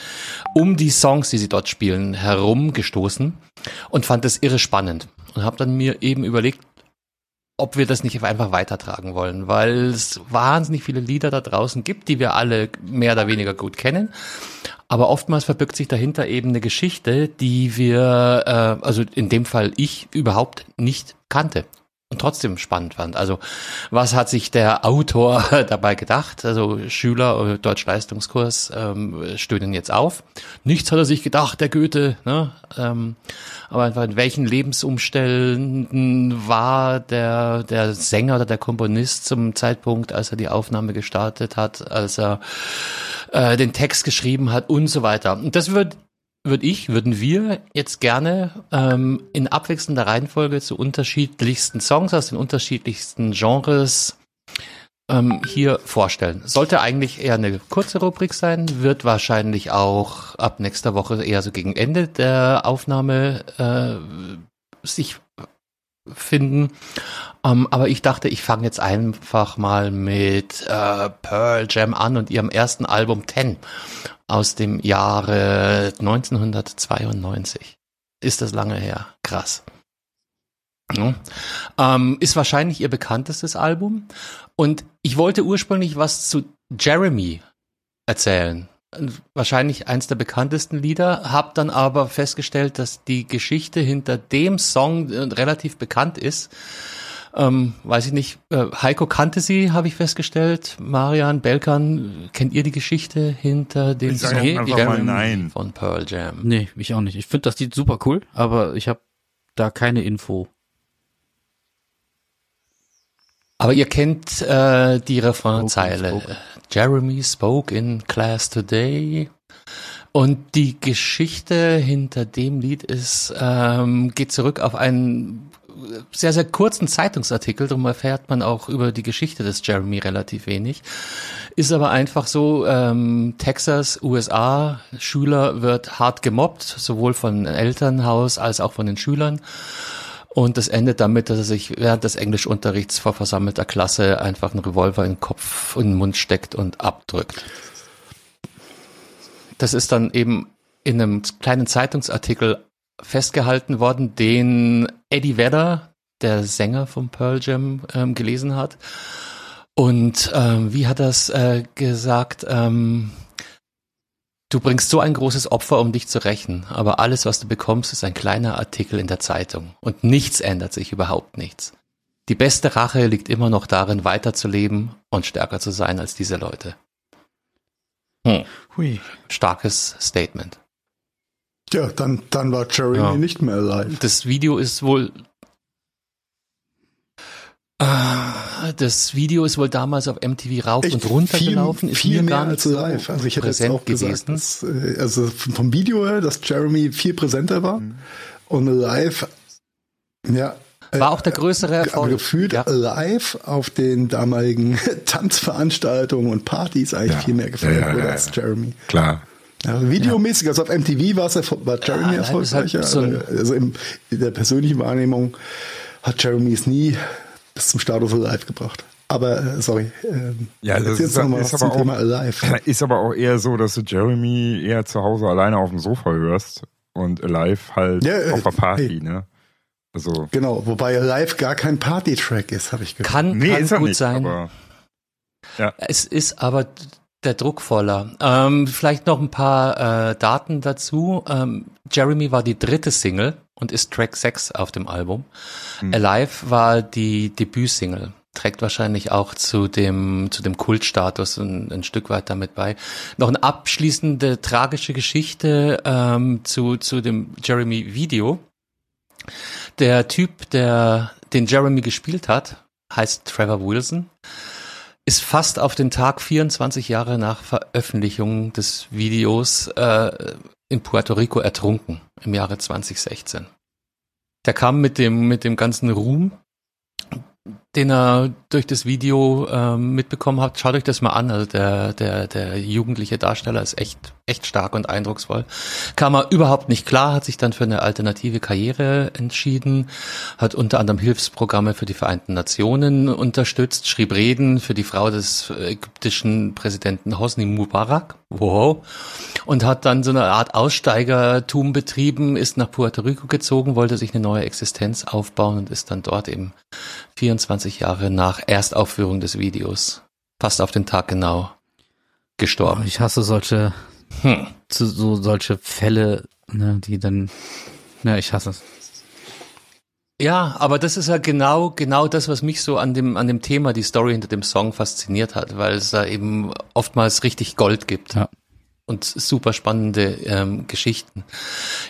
um die Songs, die sie dort spielen, herumgestoßen und fand es irre spannend und habe dann mir eben überlegt, ob wir das nicht einfach weitertragen wollen, weil es wahnsinnig viele Lieder da draußen gibt, die wir alle mehr oder weniger gut kennen. Aber oftmals verbirgt sich dahinter eben eine Geschichte, die wir, äh, also in dem Fall ich, überhaupt nicht kannte trotzdem spannend fand. Also was hat sich der Autor dabei gedacht? Also Schüler äh, Deutschleistungskurs ähm, stöhnen jetzt auf. Nichts hat er sich gedacht, der Goethe. Ne? Ähm, aber einfach in welchen Lebensumständen war der der Sänger oder der Komponist zum Zeitpunkt, als er die Aufnahme gestartet hat, als er äh, den Text geschrieben hat und so weiter. Und das wird würde ich, würden wir jetzt gerne ähm, in abwechselnder Reihenfolge zu unterschiedlichsten Songs aus den unterschiedlichsten Genres ähm, hier vorstellen. Sollte eigentlich eher eine kurze Rubrik sein, wird wahrscheinlich auch ab nächster Woche eher so gegen Ende der Aufnahme äh, sich finden. Um, ähm, aber ich dachte, ich fange jetzt einfach mal mit äh, Pearl Jam an und ihrem ersten Album Ten aus dem Jahre 1992. Ist das lange her? Krass. Ja. Ähm, ist wahrscheinlich ihr bekanntestes Album. Und ich wollte ursprünglich was zu Jeremy erzählen. Wahrscheinlich eins der bekanntesten Lieder, hab dann aber festgestellt, dass die Geschichte hinter dem Song äh, relativ bekannt ist ähm, weiß ich nicht. Äh, Heiko kannte sie, habe ich festgestellt. Marian, Belkan, kennt ihr die Geschichte hinter dem Ich sage nee, einfach mal nein. von Pearl Jam? Nee, ich auch nicht. Ich finde das Lied super cool, aber ich habe da keine Info. Aber ihr kennt äh, die Refrainzeile. Jeremy spoke in class today. Und die Geschichte hinter dem Lied ist, ähm, geht zurück auf einen sehr, sehr kurzen Zeitungsartikel, darum erfährt man auch über die Geschichte des Jeremy relativ wenig. Ist aber einfach so, ähm, Texas, USA, Schüler wird hart gemobbt, sowohl von Elternhaus als auch von den Schülern. Und das endet damit, dass er sich während des Englischunterrichts vor versammelter Klasse einfach einen Revolver in den Kopf und den Mund steckt und abdrückt. Das ist dann eben in einem kleinen Zeitungsartikel festgehalten worden, den Eddie Vedder, der Sänger von Pearl Jam, ähm, gelesen hat. Und ähm, wie hat das äh, gesagt? Ähm, du bringst so ein großes Opfer, um dich zu rächen, aber alles, was du bekommst, ist ein kleiner Artikel in der Zeitung. Und nichts ändert sich, überhaupt nichts. Die beste Rache liegt immer noch darin, weiterzuleben und stärker zu sein als diese Leute. Hm. Hui. Starkes Statement. Ja, dann, dann war Jeremy ja. nicht mehr alive. Das Video ist wohl. Äh, das Video ist wohl damals auf MTV rauf Echt und runter viel, gelaufen. Ist viel mehr als live. Also ich hätte jetzt auch gesagt, dass, äh, also vom Video her, dass Jeremy viel präsenter war mhm. und live, ja, äh, war auch der größere Erfolg. gefühlt ja. live auf den damaligen Tanzveranstaltungen und Partys eigentlich ja. viel mehr gefallen ja, ja, als Jeremy. Klar. Ja, videomäßig, also auf MTV war es war Jeremy ja, erfolgreicher. Halt so also in, in der persönlichen Wahrnehmung hat Jeremy es nie bis zum Status Alive gebracht. Aber äh, sorry. Äh, ja, das ist, ist, aber auch, Alive. ist aber auch eher so, dass du Jeremy eher zu Hause alleine auf dem Sofa hörst und Alive halt ja, äh, auf der Party, hey. ne? Also genau, wobei Alive gar kein Party-Track ist, habe ich gehört. Kann, nee, kann gut nicht, sein. Aber, ja. Es ist aber der Druck voller. Ähm, vielleicht noch ein paar äh, Daten dazu. Ähm, Jeremy war die dritte Single und ist Track 6 auf dem Album. Mhm. Alive war die Debütsingle. Trägt wahrscheinlich auch zu dem, zu dem Kultstatus ein, ein Stück weit damit bei. Noch eine abschließende tragische Geschichte ähm, zu, zu dem Jeremy-Video. Der Typ, der den Jeremy gespielt hat, heißt Trevor Wilson ist fast auf den Tag 24 Jahre nach Veröffentlichung des Videos äh, in Puerto Rico ertrunken im Jahre 2016. Der kam mit dem mit dem ganzen Ruhm den er durch das Video ähm, mitbekommen hat, schaut euch das mal an. Also der, der, der jugendliche Darsteller ist echt, echt stark und eindrucksvoll. Kam er überhaupt nicht klar, hat sich dann für eine alternative Karriere entschieden, hat unter anderem Hilfsprogramme für die Vereinten Nationen unterstützt, schrieb Reden für die Frau des ägyptischen Präsidenten Hosni Mubarak, wow, und hat dann so eine Art Aussteigertum betrieben, ist nach Puerto Rico gezogen, wollte sich eine neue Existenz aufbauen und ist dann dort eben 24 Jahre nach Erstaufführung des Videos, fast auf den Tag genau, gestorben. Ich hasse solche, hm. so, solche Fälle, ne, die dann, ja, ich hasse es. Ja, aber das ist ja genau, genau das, was mich so an dem, an dem Thema, die Story hinter dem Song fasziniert hat, weil es da eben oftmals richtig Gold gibt. Ja. Und super spannende ähm, Geschichten.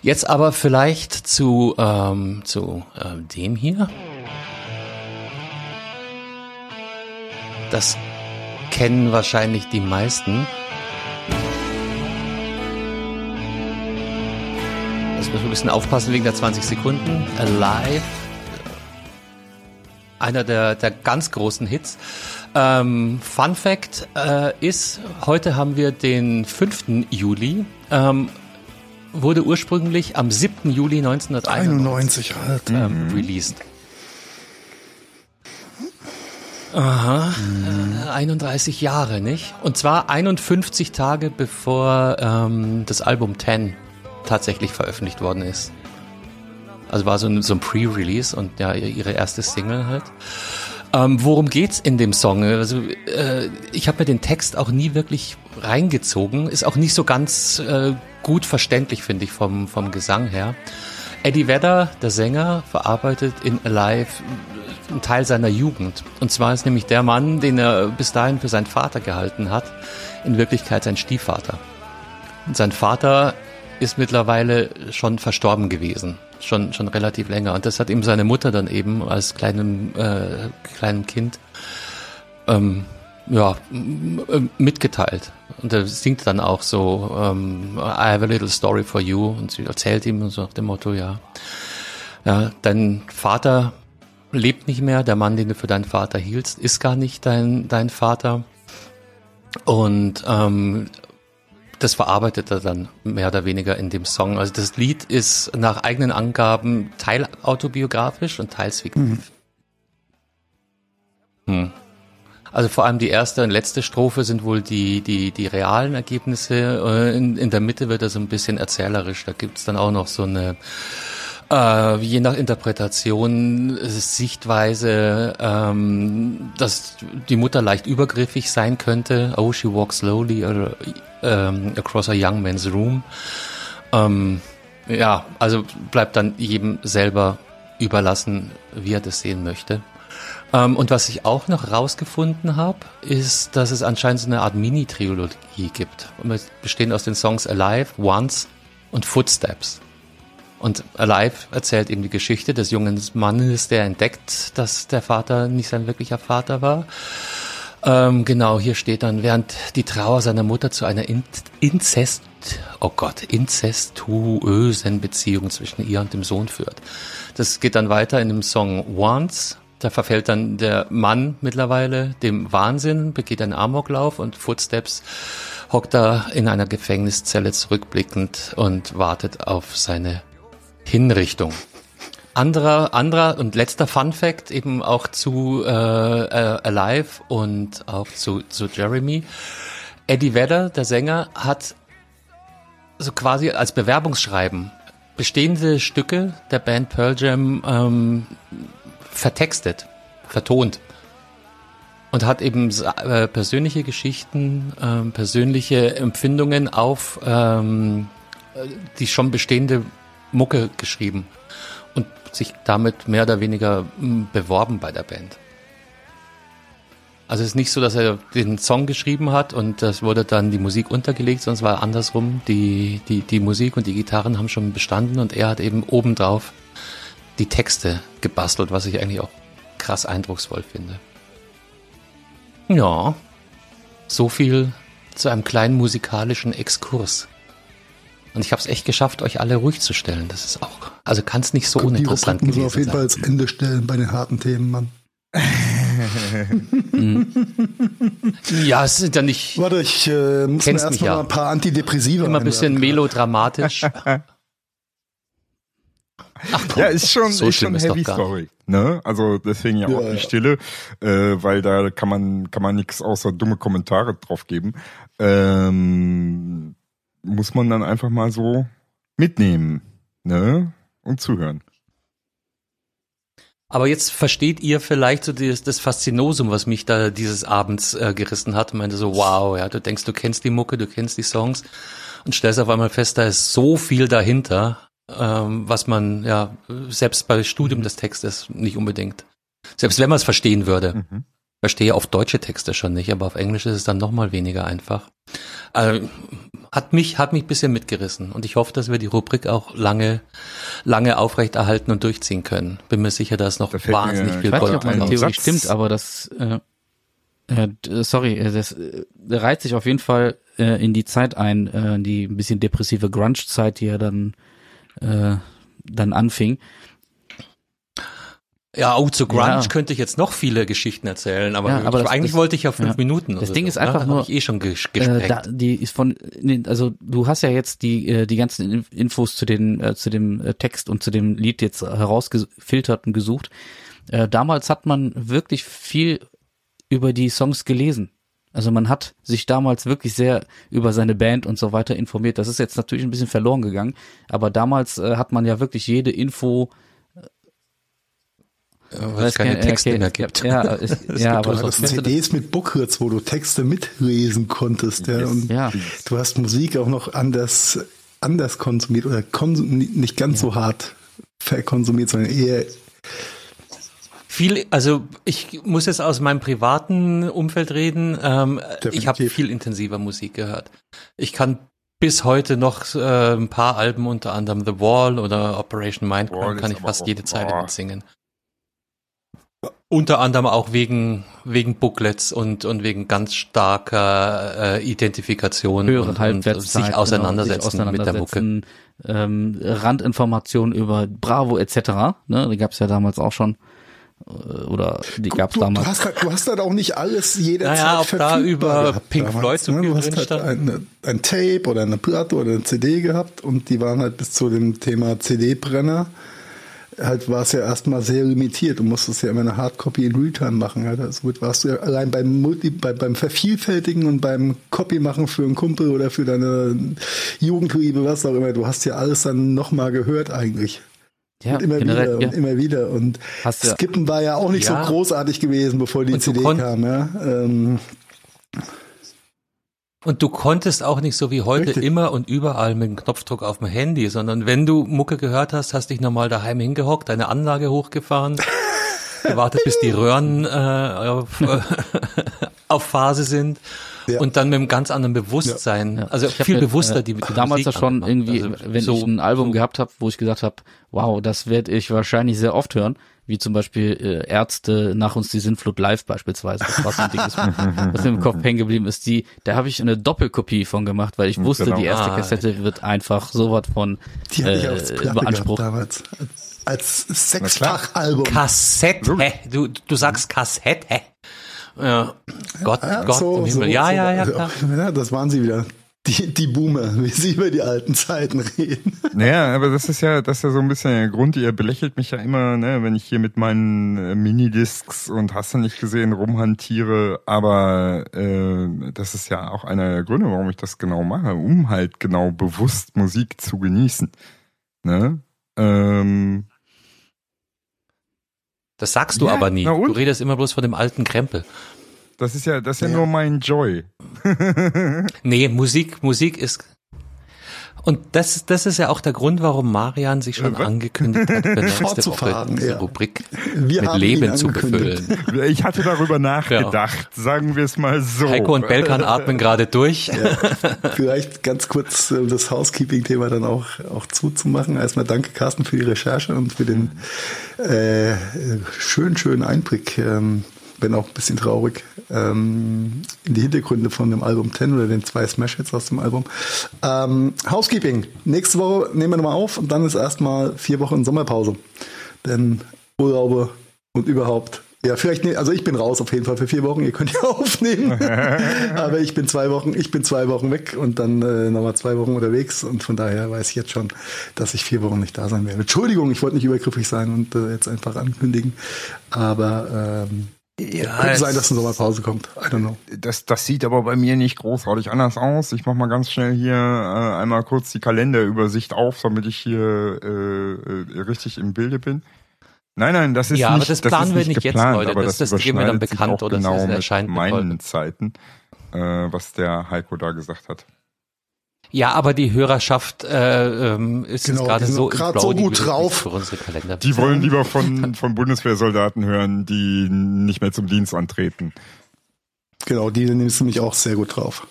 Jetzt aber vielleicht zu, ähm, zu ähm, dem hier. Das kennen wahrscheinlich die meisten. Jetzt muss man ein bisschen aufpassen wegen der 20 Sekunden. Alive. Einer der, der ganz großen Hits. Ähm, Fun Fact äh, ist, heute haben wir den 5. Juli. Ähm, wurde ursprünglich am 7. Juli 1991 halt. ähm, released. Aha, mhm. 31 Jahre, nicht? Und zwar 51 Tage bevor ähm, das Album 10 tatsächlich veröffentlicht worden ist. Also war so ein, so ein Pre-Release und ja, ihre erste Single halt. Ähm, worum geht's in dem Song? Also äh, ich habe mir den Text auch nie wirklich reingezogen, ist auch nicht so ganz äh, gut verständlich, finde ich, vom, vom Gesang her. Eddie Vedder, der Sänger, verarbeitet in Alive ein Teil seiner Jugend. Und zwar ist nämlich der Mann, den er bis dahin für seinen Vater gehalten hat, in Wirklichkeit sein Stiefvater. Und sein Vater ist mittlerweile schon verstorben gewesen, schon schon relativ länger. Und das hat ihm seine Mutter dann eben als kleinem äh, kleinem Kind ähm, ja mitgeteilt. Und er singt dann auch so ähm, I have a little story for you und sie erzählt ihm so nach dem Motto ja ja dein Vater lebt nicht mehr, der Mann, den du für deinen Vater hielst, ist gar nicht dein, dein Vater. Und ähm, das verarbeitet er dann mehr oder weniger in dem Song. Also das Lied ist nach eigenen Angaben teil autobiografisch und teils fiktiv. Mhm. Hm. Also vor allem die erste und letzte Strophe sind wohl die, die, die realen Ergebnisse. Äh, in, in der Mitte wird er so ein bisschen erzählerisch. Da gibt's dann auch noch so eine äh, je nach Interpretation, Sichtweise, ähm, dass die Mutter leicht übergriffig sein könnte. Oh, she walks slowly uh, um, across a young man's room. Ähm, ja, also bleibt dann jedem selber überlassen, wie er das sehen möchte. Ähm, und was ich auch noch rausgefunden habe, ist, dass es anscheinend so eine Art Mini-Trilogie gibt. Bestehend aus den Songs Alive, Once und Footsteps. Und Alive erzählt eben die Geschichte des jungen Mannes, der entdeckt, dass der Vater nicht sein wirklicher Vater war. Ähm, genau, hier steht dann, während die Trauer seiner Mutter zu einer In Inzest, oh Gott, inzestuösen Beziehung zwischen ihr und dem Sohn führt. Das geht dann weiter in dem Song Once. Da verfällt dann der Mann mittlerweile dem Wahnsinn, begeht einen Amoklauf und Footsteps hockt da in einer Gefängniszelle zurückblickend und wartet auf seine Hinrichtung. Anderer, anderer und letzter Fun Fact eben auch zu äh, äh, Alive und auch zu, zu Jeremy. Eddie Vedder, der Sänger, hat so quasi als Bewerbungsschreiben bestehende Stücke der Band Pearl Jam ähm, vertextet, vertont und hat eben äh, persönliche Geschichten, äh, persönliche Empfindungen auf ähm, die schon bestehende Mucke geschrieben und sich damit mehr oder weniger hm, beworben bei der Band. Also es ist nicht so, dass er den Song geschrieben hat und das wurde dann die Musik untergelegt, sondern es war andersrum. Die, die, die Musik und die Gitarren haben schon bestanden und er hat eben obendrauf die Texte gebastelt, was ich eigentlich auch krass eindrucksvoll finde. Ja, so viel zu einem kleinen musikalischen Exkurs. Und ich habe es echt geschafft, euch alle ruhig zu stellen. Das ist auch, also kann es nicht so Gott, uninteressant gewesen sein. Auf jeden Fall als Ende stellen bei den harten Themen, Mann. ja, es sind ja nicht. Warte, ich äh, muss mir erstmal ja. mal ein paar Antidepressiva immer ein bisschen melodramatisch. Ja, ist schon, so ist schon ist Heavy Story. Ne? Also deswegen ja, Ja, auch die ja. Stille, äh, weil da kann man kann man nichts außer dumme Kommentare drauf geben. Ähm, muss man dann einfach mal so mitnehmen, ne? Und zuhören. Aber jetzt versteht ihr vielleicht so das, das Faszinosum, was mich da dieses Abends äh, gerissen hat. Ich meinte so, wow, ja, du denkst, du kennst die Mucke, du kennst die Songs und stellst auf einmal fest, da ist so viel dahinter, ähm, was man ja selbst bei Studium des Textes nicht unbedingt, selbst wenn man es verstehen würde, Mhm. Verstehe auf deutsche Texte schon nicht, aber auf Englisch ist es dann noch mal weniger einfach. Äh, hat mich hat mich ein bisschen mitgerissen und ich hoffe, dass wir die Rubrik auch lange lange aufrechterhalten und durchziehen können. Bin mir sicher, da ist noch Da fällt mir wahnsinnig viel Ich weiß nicht, Gold ob meine. Theorie stimmt, aber das, äh, äh, sorry, äh, das äh, reiht sich auf jeden Fall äh, in die Zeit ein, äh, die ein bisschen depressive Grunge-Zeit, die ja dann äh, dann anfing. Ja, oh, zu Grunge Ja. könnte ich jetzt noch viele Geschichten erzählen, aber, Ja, aber das- eigentlich das- wollte ich ja fünf ja. Minuten. Das Ding so, ist einfach ne? Hab nur, ich eh schon ges Äh, da, die ist von, also du hast ja jetzt die äh, die ganzen In- Infos zu den äh, zu dem äh, Text und zu dem Lied jetzt herausgefiltert und gesucht. Äh, damals hat man wirklich viel über die Songs gelesen. Also man hat sich damals wirklich sehr über seine Band und so weiter informiert. Das ist jetzt natürlich ein bisschen verloren gegangen, aber damals äh, hat man ja wirklich jede Info weil es keine kein- Texte okay, mehr gibt. Ja, ist, ja aber Du hattest CDs mit Booklets, wo du Texte mitlesen konntest, ja. Und ja. du hast Musik auch noch anders, anders konsumiert oder konsum, nicht ganz so hart verkonsumiert, sondern eher Viel, also ich muss jetzt aus meinem privaten Umfeld reden. Ähm, ich habe viel intensiver Musik gehört. Ich kann bis heute noch äh, ein paar Alben, unter anderem The Wall oder Operation Mindcrime, ist kann ich fast jede Zeile mitsingen. Unter anderem auch wegen wegen Booklets und und wegen ganz starker äh, Identifikation höhere und, und sich auseinandersetzen, genau, sich mit der Mucke. auseinandersetzen, Ähm, Randinformationen über Bravo etc. Ne, die gab es ja damals auch schon. Äh, Oder die gab es du, damals. Du hast, halt, du hast halt auch nicht alles jederzeit Naja, ob da verfügbar über gehabt Pink damals, Floyd so ne? Du hast halt ein, ein Tape oder eine Platte oder eine CD gehabt und die waren halt bis zu dem Thema CD-Brenner halt war es ja erstmal sehr limitiert. Du musstest ja immer eine Hardcopy in Realtime machen. Halt. Also gut, warst du ja allein beim Multi, bei, beim Vervielfältigen und beim Copy machen für einen Kumpel oder für deine Jugendliebe, was auch immer. Du hast ja alles dann nochmal gehört eigentlich. ja, und immer generell, wieder ja. und immer wieder. Und Hast ja- Skippen war ja auch nicht so großartig gewesen, bevor die CD kam. Ja? Ähm, Und du konntest auch nicht so wie heute Richtig. immer und überall mit dem Knopfdruck auf dem Handy, sondern wenn du Mucke gehört hast, hast dich normal daheim hingehockt, deine Anlage hochgefahren, gewartet, bis die Röhren äh, auf, äh, auf Phase sind Ja. und dann mit einem ganz anderen Bewusstsein, Ja. also viel mir, bewusster äh, die, die damals Musik ja schon irgendwie, Also wenn so, ich ein Album so gehabt habe, wo ich gesagt habe, wow, das werde ich wahrscheinlich sehr oft hören, wie zum Beispiel äh, Ärzte nach uns die Sintflut live beispielsweise. Das war so ein Ding, das, was mir im Kopf hängen geblieben ist. Die, da habe ich eine Doppelkopie von gemacht, weil ich wusste, Genau. die erste Ah, Kassette wird einfach so was von die äh, beansprucht. damals. Als Sechsfach-Album. Kassette, du, du sagst Kassette. Ja, Gott, Ja, Gott so, im so, Himmel. ja, so, ja, ja, ja, das waren sie wieder. Die, die Boomer, wie sie über die alten Zeiten reden. Naja, aber das ist ja, das ist ja so ein bisschen der Grund. Ihr belächelt mich ja immer, ne, wenn ich hier mit meinen äh, Minidiscs und hast du nicht gesehen rumhantiere. Aber äh, das ist ja auch einer der Gründe, warum ich das genau mache, um halt genau bewusst Musik zu genießen. Ne? Ähm, Das sagst du Ja, aber nie. Du redest immer bloß von dem alten Krempel. Das ist ja, das ist ja, Ja. nur mein Joy. Nee, Musik, Musik ist. Und das, das ist ja auch der Grund, warum Marian sich schon Äh, was? angekündigt hat, für nächste Woche diese ja. Rubrik Wir mit Leben zu befüllen. Ich hatte darüber nachgedacht, sagen wir es mal so. Heiko und Belkan atmen gerade durch. Vielleicht ganz kurz äh, das Housekeeping-Thema dann auch, auch zuzumachen. Erstmal danke, Carsten, für die Recherche und für den äh, schönen, schönen Einblick, ähm, wenn auch ein bisschen traurig, ähm, in die Hintergründe von dem Album 10 oder den zwei Smash-Hits aus dem Album. Ähm, Housekeeping. Nächste Woche nehmen wir nochmal auf und dann ist erstmal vier Wochen Sommerpause. Denn Urlaube und überhaupt Ja, vielleicht, ne, also ich bin raus auf jeden Fall für vier Wochen. Ihr könnt ja aufnehmen. Aber ich bin zwei Wochen, ich bin zwei Wochen weg und dann äh, nochmal zwei Wochen unterwegs. Und von daher weiß ich jetzt schon, dass ich vier Wochen nicht da sein werde. Entschuldigung, ich wollte nicht übergriffig sein und äh, jetzt einfach ankündigen. Aber ähm, ja, könnte sein, dass eine Sommerpause kommt. I don't know. Das, das sieht aber bei mir nicht großartig anders aus. Ich mach mal ganz schnell hier äh, einmal kurz die Kalenderübersicht auf, damit ich hier äh, äh, richtig im Bilde bin. Nein, nein, das ist ja, nicht, aber das planen das wir nicht geplant, jetzt, Leute. Aber das, das, das geben wir dann bekannt oder genau das mit erscheint meinen Zeiten, äh, was der Heiko da gesagt hat. Ja, aber die Hörerschaft äh, ähm, ist Genau, jetzt gerade so, so Flow, die gut drauf. Für unsere Kalender. Die wollen lieber von, von Bundeswehrsoldaten hören, die nicht mehr zum Dienst antreten. Genau, die nimmst du mich auch sehr gut drauf.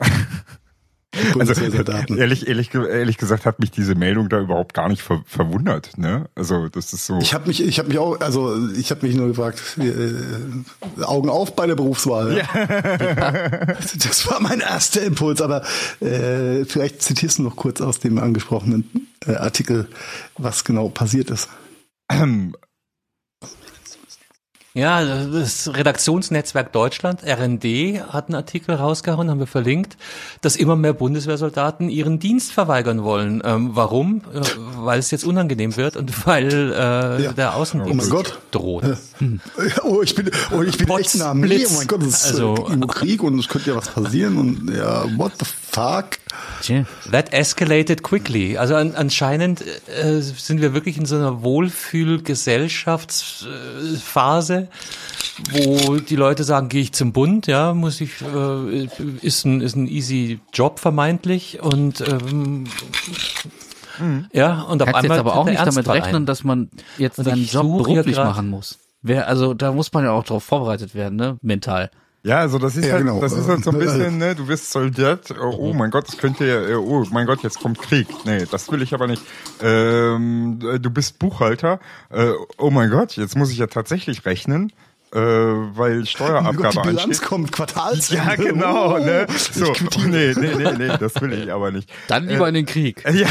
Also, ehrlich, ehrlich, ehrlich gesagt hat mich diese Meldung da überhaupt gar nicht ver verwundert. Ne? Also das ist so. Ich habe mich, ich habe mich auch, also ich habe mich nur gefragt, äh, Augen auf bei der Berufswahl. Das war mein erster Impuls, aber äh, vielleicht zitierst du noch kurz aus dem angesprochenen äh, Artikel, was genau passiert ist. Ja, das Redaktionsnetzwerk Deutschland, RND, hat einen Artikel rausgehauen, haben wir verlinkt, dass immer mehr Bundeswehrsoldaten ihren Dienst verweigern wollen. Ähm, warum? Äh, weil es jetzt unangenehm wird und weil äh, Ja. der Außendienst Oh mein Gott. droht. Ja, Oh, ich bin, oh, ich bin echt in der Armee. Blitz. Oh mein Gott, es ist Also- äh, Krieg und es könnte ja was passieren und ja, what the fuck? That escalated quickly. Also an, anscheinend äh, sind wir wirklich in so einer Wohlfühlgesellschaftsphase, wo die Leute sagen, gehe ich zum Bund, ja, muss ich, äh, ist ein ist ein easy Job vermeintlich und ähm, ja und auf Kannst jetzt einmal aber tritt auch nicht damit rechnen, ein. dass man jetzt seinen Job beruflich machen muss. Wer, also da muss man ja auch darauf vorbereitet werden, ne? Mental. Ja, also das ist Ja, halt, genau. das ist halt so ein Äh, bisschen, ne, du wirst Soldat, oh, oh mein Gott, es könnte ja, äh, oh mein Gott, jetzt kommt Krieg. Nee, das will ich aber nicht. Ähm, du bist Buchhalter, äh, oh mein Gott, jetzt muss ich ja tatsächlich rechnen, äh, weil Oh mein Gott, Steuerabgabe die Bilanz ansteht. kommt, Quartalsende. Ja, genau, ne? Oh, So, ich quittiere. nee, nee, nee, nee, das will ich aber nicht. Dann lieber in den Krieg. Ja.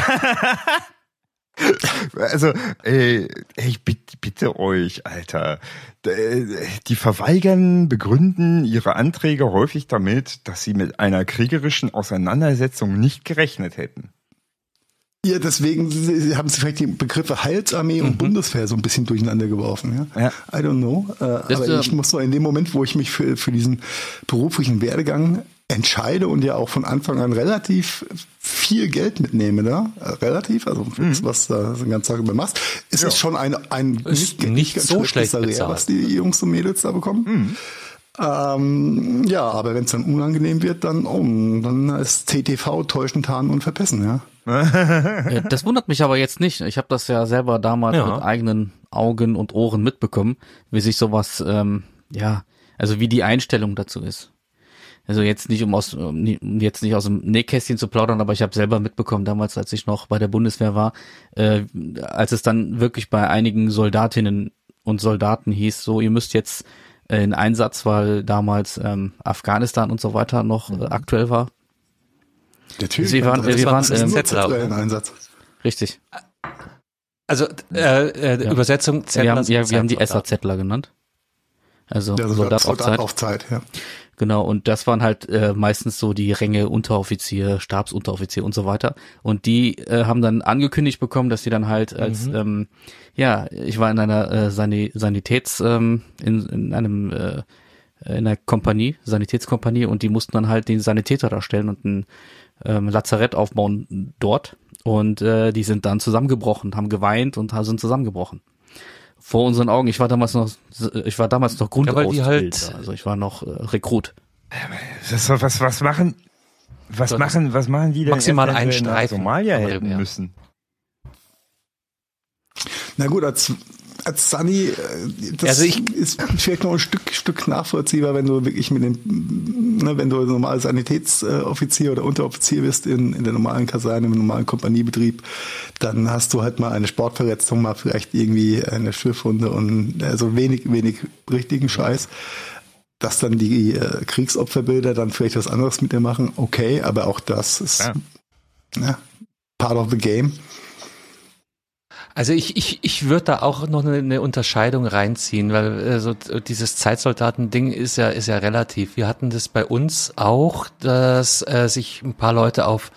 Also, ey, ich bitte, bitte euch, Alter. D- Die verweigern, begründen ihre Anträge häufig damit, dass sie mit einer kriegerischen Auseinandersetzung nicht gerechnet hätten. Ja, deswegen haben sie vielleicht die Begriffe Heilsarmee und Bundeswehr so ein bisschen durcheinander geworfen. Ja? Ja. I don't know. Äh, aber äh, ich muss so in dem Moment, wo ich mich für, für diesen beruflichen Werdegang entscheide und ja auch von Anfang an relativ viel Geld mitnehme, da äh, relativ, also das, was da so eine ganze Tag über machst, ist es schon ein, ein Ist nicht ganz so schlecht Salär, bezahlt. was die Jungs und Mädels da bekommen. Ähm, ja, aber wenn es dann unangenehm wird, dann, oh, dann ist TTV täuschen, tarnen und verpessen, ja. Äh, Das wundert mich aber jetzt nicht. Ich habe das ja selber damals Ja. mit eigenen Augen und Ohren mitbekommen, wie sich sowas, ähm, ja, also wie die Einstellung dazu ist. Also jetzt nicht um aus um um jetzt nicht aus dem Nähkästchen zu plaudern, aber ich habe selber mitbekommen damals, als ich noch bei der Bundeswehr war, äh, als es dann wirklich bei einigen Soldatinnen und Soldaten hieß, so ihr müsst jetzt äh, in Einsatz, weil damals ähm, Afghanistan und so weiter noch äh, aktuell war. Natürlich. Sie waren- das wir war- waren, ähm, nur Zettler, Zettler in oder? Einsatz. Richtig. Also äh, äh, Ja. Übersetzung Wir haben, Zettler ja, wir haben die Zeitsoldaten. SAZler genannt. Also Ja, Soldat auf Zeit. auf Zeit, ja. Genau, und das waren halt äh, meistens so die Ränge Unteroffizier, Stabsunteroffizier und so weiter. Und die äh, haben dann angekündigt bekommen, dass sie dann halt als, ähm, ja, ich war in einer äh, Sani Sanitäts, ähm, in, in einem, äh, in einer Kompanie, Sanitätskompanie, und die mussten dann halt den Sanitäter darstellen und ein ähm, Lazarett aufbauen dort. Und äh, die sind dann zusammengebrochen, haben geweint und sind zusammengebrochen. Vor unseren Augen. Ich war damals noch, ich war damals noch Ja, weil die halt- Grundausbilder, also ich war noch äh, Rekrut. Was, was, was machen, was So, machen, was machen die denn maximal einen Streifen Somalia Rippen, ja. müssen? Na gut, als, als Sunny, äh, das Also ich- ist vielleicht noch ein Stück, Stück nachvollziehbar, wenn du wirklich mit dem, ne, wenn du normal Sanitätsoffizier oder Unteroffizier bist in, in der normalen Kaserne, im normalen Kompaniebetrieb, dann hast du halt mal eine Sportverletzung, mal vielleicht irgendwie eine Schürfwunde und also wenig, wenig richtigen Scheiß. Dass dann die äh, Kriegsopferbilder dann vielleicht was anderes mit dir machen, okay, aber auch das ist Ja. ja, part of the game. Also ich, ich, ich würde da auch noch eine, eine Unterscheidung reinziehen, weil äh, so dieses Zeitsoldaten-Ding ist ja, ist ja relativ. Wir hatten das bei uns auch, dass äh, sich ein paar Leute auf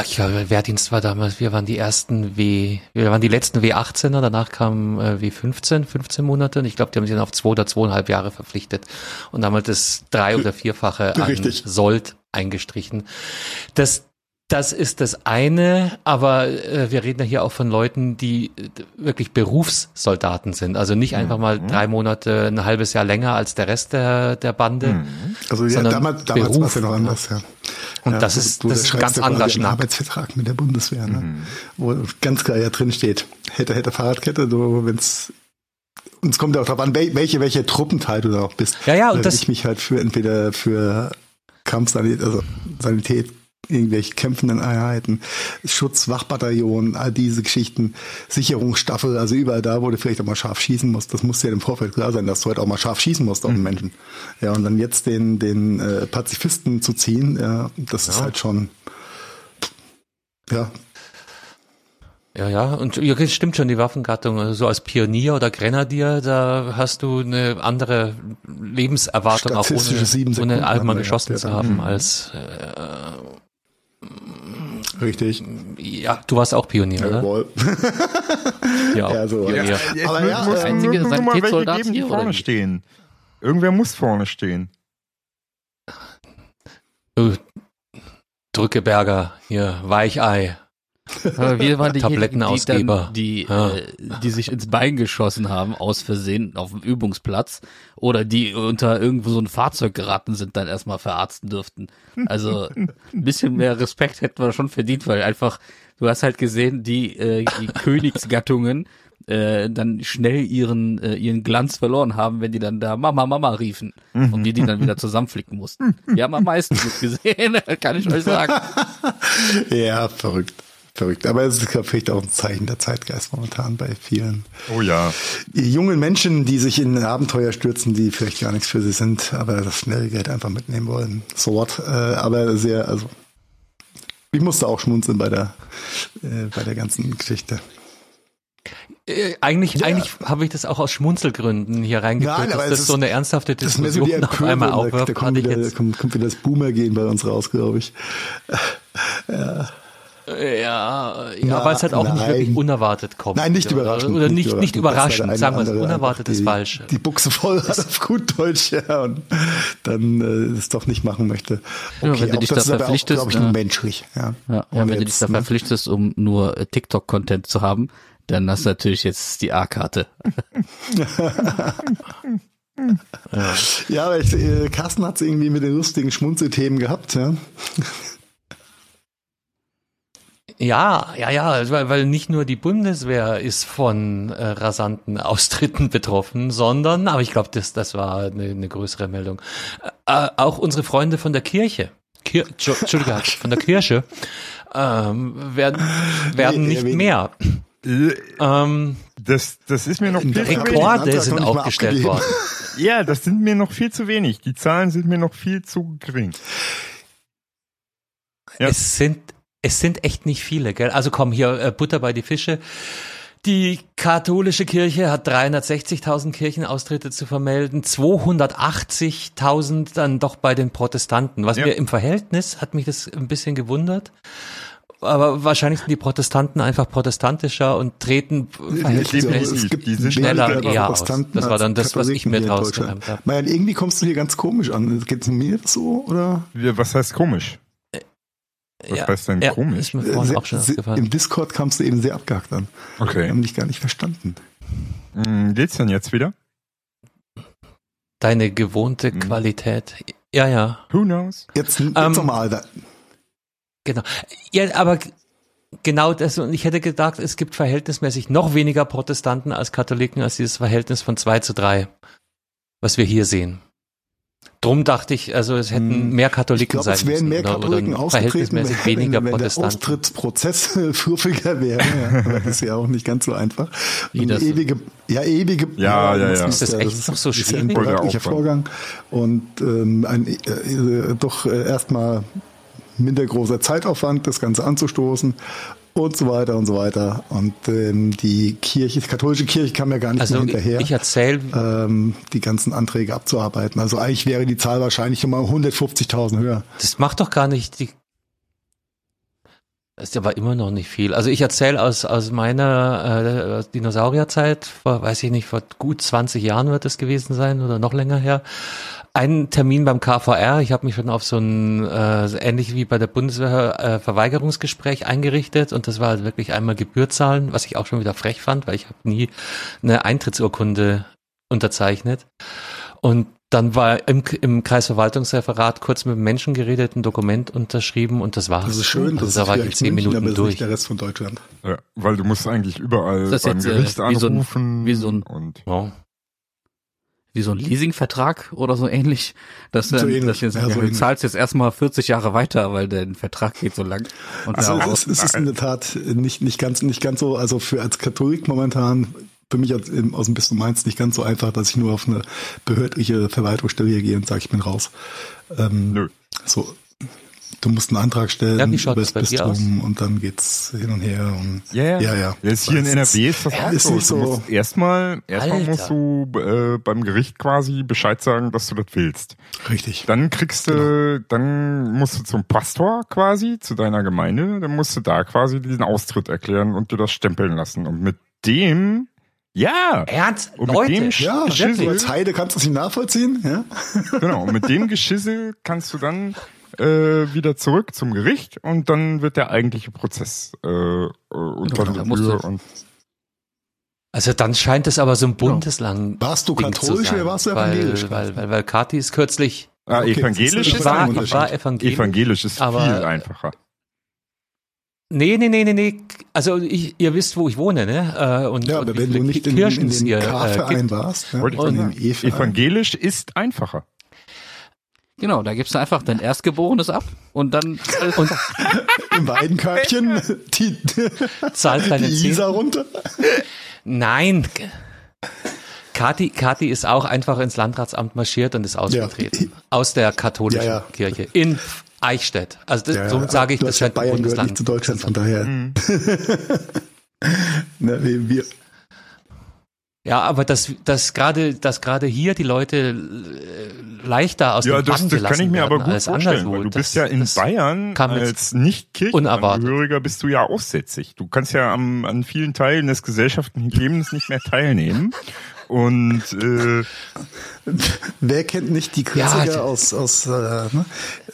ich glaube, Wehrdienst war damals, wir waren die ersten W, wir waren die letzten W18er, danach kam äh, W15, 15 Monate und ich glaube, die haben sich dann auf zwei oder zweieinhalb Jahre verpflichtet und damals das drei- oder vierfache an Richtig. Sold eingestrichen. Das, das ist das eine, aber äh, wir reden ja hier auch von Leuten, die äh, wirklich Berufssoldaten sind. Also nicht einfach mal drei Monate, ein halbes Jahr länger als der Rest der, der Bande. Also ja, damals, damals war es ja noch anders, ja. Und ja, das ist, das ist ein ganz einen Schnack. Arbeitsvertrag mit der Bundeswehr, ne? wo ganz klar ja drin steht, hätte, hätte Fahrradkette, du, wenn's und es kommt ja auch darauf an, wel- welche, welche Truppenteil du da auch bist. Ja, ja, und Weil das- ich mich halt für entweder für Kampfsanität, also Sanität, irgendwelche kämpfenden Einheiten, Schutzwachbataillon, all diese Geschichten, Sicherungsstaffel, also überall da, wo du vielleicht auch mal scharf schießen musst, das muss dir im Vorfeld klar sein, dass du halt auch mal scharf schießen musst auf Mhm. den Menschen. Ja, und dann jetzt den, den äh, Pazifisten zu ziehen, ja, das ist halt schon, ja, Ja, ja, und ja, das stimmt schon, die Waffengattung, also so als Pionier oder Grenadier, da hast du eine andere Lebenserwartung, auch ohne, ohne einmal geschossen gehabt, zu ja. haben, Mhm. als, äh, richtig. ja, du warst auch Pionier, oder? Jawohl. Ja, Ja, so, Pionier. ja. Jetzt Aber muss, ja, muss, äh, einzige muss, muss mal welche Sanitätssoldat geben, die vorne stehen. Irgendwer muss vorne stehen. Du Drückeberger, hier, Weichei. Aber wir waren diejenigen, Tablettenausgeber. die, dann, Ja. die, äh, die sich ins Bein geschossen haben, aus Versehen auf dem Übungsplatz, oder die unter irgendwo so ein Fahrzeug geraten sind, dann erstmal verarzten dürften. Also ein bisschen mehr Respekt hätten wir schon verdient, weil einfach, du hast halt gesehen, die, äh, die Königsgattungen äh, dann schnell ihren äh, ihren Glanz verloren haben, wenn die dann da Mama Mama riefen und wir die dann wieder zusammenflicken mussten. Wir haben am meisten Glück gesehen, kann ich euch sagen. Ja, verrückt. Verrückt. Aber es ist vielleicht auch ein Zeichen der Zeitgeist momentan bei vielen Oh ja. jungen Menschen, die sich in Abenteuer stürzen, die vielleicht gar nichts für sie sind, aber das schnelle Geld einfach mitnehmen wollen. So what. Äh, aber sehr, also ich musste auch schmunzeln bei der, äh, bei der ganzen Geschichte. Äh, eigentlich, Ja. eigentlich habe ich das auch aus Schmunzelgründen hier reingeführt, Nein, aber dass das ist- so eine ernsthafte so Diskussion die auf einmal da, aufwirft. da kommt, hatte ich wieder, jetzt, kommt, kommt wieder das Boomer-Gehen bei uns raus, glaube ich. ja, ja, Na, weil es halt auch nicht nein. wirklich unerwartet kommt. Nein, nicht Ja, überraschend. Oder nicht, nicht überraschend, der sagen wir es. Unerwartet ist die, falsch. Die Buchse voll hat auf gut Deutsch, ja, und dann äh, es doch nicht machen möchte. Ja, wenn du dich das da verpflichtest, glaube ich, ja. nur menschlich. Ja, Ja, und wenn du dich jetzt, da ne? verpflichtest, um nur TikTok-Content zu haben, dann hast du natürlich jetzt die A-Karte. Ja, aber ich, äh, Carsten hat es irgendwie mit den lustigen Schmunzelthemen gehabt, ja. Ja, ja, ja, also weil, weil nicht nur die Bundeswehr ist von äh, rasanten Austritten betroffen, sondern, aber ich glaube, das, das war eine, eine größere Meldung, äh, auch unsere Freunde von der Kirche, Kir Tschu- Entschuldigung, von der Kirche, ähm, werden, werden Nee, nicht mehr. Ähm, Das, das ist mir noch viel zu wenig. Rekorde sind aufgestellt worden. Ja, das sind mir noch viel zu wenig. Die Zahlen sind mir noch viel zu gering. Ja. Es sind, es sind echt nicht viele, gell? Also komm, hier äh, Butter bei die Fische. Die katholische Kirche hat 360.000 Kirchenaustritte zu vermelden, 280.000 dann doch bei den Protestanten. Was Ja. mir im Verhältnis hat mich das ein bisschen gewundert. Aber wahrscheinlich sind die Protestanten einfach protestantischer und treten verhältnismäßig schneller eher aus. Das war dann das, was ich mir draus gereimt habe. Marian, irgendwie kommst du hier ganz komisch an. Geht es mir so, oder? Wir- Was heißt komisch? Was Ja, heißt denn ja, komisch? Ist mir vorhin Sehr- auch schon sehr- aufgefallen. Im Discord kamst du eben sehr abgehakt an. Wir Okay. haben dich gar nicht verstanden. Hm, Geht's denn jetzt wieder? Deine gewohnte Mhm. Qualität. Ja, ja. Who knows? Jetzt, jetzt Ähm, nochmal. Da, Genau. Ja, aber genau das, und ich hätte gedacht, es gibt verhältnismäßig noch weniger Protestanten als Katholiken als dieses Verhältnis von zwei zu drei, was wir hier sehen. Drum dachte ich, also es hätten Hm, mehr ich Katholiken glaube, sein es wären müssen mehr oder, Katholiken oder ausgetreten, wenn, weniger wenn der Protestanten. Austrittsprozess äh, fluffiger wäre. Ja, das ist ja auch nicht ganz so einfach. Wie das- ewige, ja, ewige. Ja, ja, ja. Ist das echt ist, noch so ist ja ein schwierig? der Vorgang und ähm, ein äh, äh, doch äh, erstmal minder großer Zeitaufwand, das Ganze anzustoßen. Und so weiter und so weiter. Und ähm, die Kirche, die katholische Kirche kam ja gar nicht Also mehr hinterher, ich erzähle, ähm, die ganzen Anträge abzuarbeiten. Also eigentlich wäre die Zahl wahrscheinlich nochmal 150.000 höher. das macht doch gar nicht die. Das ist aber immer noch nicht viel. Also ich erzähle aus, aus meiner äh, Dinosaurierzeit, vor, weiß ich nicht, vor gut 20 Jahren wird es gewesen sein oder noch länger her. Ein Termin beim KVR, ich habe mich schon auf so ein, äh, ähnlich wie bei der Bundeswehr, äh, Verweigerungsgespräch eingerichtet und das war halt wirklich einmal Gebühr zahlen, was ich auch schon wieder frech fand, weil ich habe nie eine Eintrittsurkunde unterzeichnet. Und dann war im, im Kreisverwaltungsreferat kurz mit dem Menschen geredet, ein Dokument unterschrieben und das war's. Das ist schön, Also das da ist war ich zehn München, Minuten ist durch. nicht der Rest von Deutschland. Ja, weil du musst eigentlich überall das beim jetzt, äh, Gericht wie so ein- anrufen wie so ein- und Ja. Wie so ein Leasingvertrag oder so ähnlich. Dass So dann, ähnlich, dass jetzt, ja, so du ähnlich. zahlst jetzt erstmal 40 Jahre weiter, weil der Vertrag geht so lang. Und Also es, ist, es ist in der Tat nicht, nicht ganz, nicht ganz so, also für als Katholik momentan, für mich als, im- aus dem Bistum Mainz nicht ganz so einfach, dass ich nur auf eine behördliche Verwaltungsstelle hier gehe und sage, ich bin raus. Ähm, nö. So, du musst einen Antrag stellen Ja, über das Bistum und dann geht's hin und her und Ja, ja. ja, ja. Jetzt hier in NRW ist das ja, auch so. Du so- musst erstmal, erstmal musst du äh, beim Gericht quasi Bescheid sagen, dass du das willst. Richtig. Dann kriegst du, Genau. dann musst du zum Pastor quasi, zu deiner Gemeinde, dann musst du da quasi diesen Austritt erklären und dir das stempeln lassen. Und mit dem, ja, Ernst? Und mit Leute? dem Ja, Geschissel. du als Heide kannst du es nicht nachvollziehen, ja? genau, und mit dem Geschissel kannst du dann äh, wieder zurück zum Gericht und dann wird der eigentliche Prozess äh, äh, und Genau, dann da musst du- und Also dann scheint es aber so ein Bundesland. Warst du katholisch sein, oder warst du weil, evangelisch? Weil, weil, weil Kathi ist kürzlich, ah, Okay, evangelisch ist war, ich war evangelisch. evangelisch ist aber- viel einfacher. Nee, nee, nee, nee, nee. Also ich, ihr wisst, wo ich wohne, ne? Äh, Und, Ja, und aber wie wenn du nicht in, Kirchen in den äh, K-Verein gibt. warst, ja, ich und. E-Verein. Evangelisch ist einfacher. Genau, da gibst du einfach dein Erstgeborenes ab und dann Und im Weidenkörbchen die, zahlt deine die. Isar runter. Nein. Kathi, Kathi ist auch einfach ins Landratsamt marschiert und ist ausgetreten. Aus der katholischen Ja, ja. Kirche. In Eichstätt. Also das, Ja, so ja. sage ich, das ja ein Bayern Bundesland. nicht zu Deutschland, von daher. Mhm. wir, wir, Ja, aber dass, dass gerade, dass gerade hier die Leute äh, leichter aus Ja, dem das, Bann das gelassen kann ich mir werden aber gut vorstellen, anderswo. weil du Das- bist ja in Bayern als nicht. Kirchenangehöriger bist du ja aussätzig. Du kannst ja am, an vielen Teilen des gesellschaftlichen Lebens nicht mehr teilnehmen. Und äh, wer kennt nicht die Ja, Klassiker d- aus, aus, äh, ne,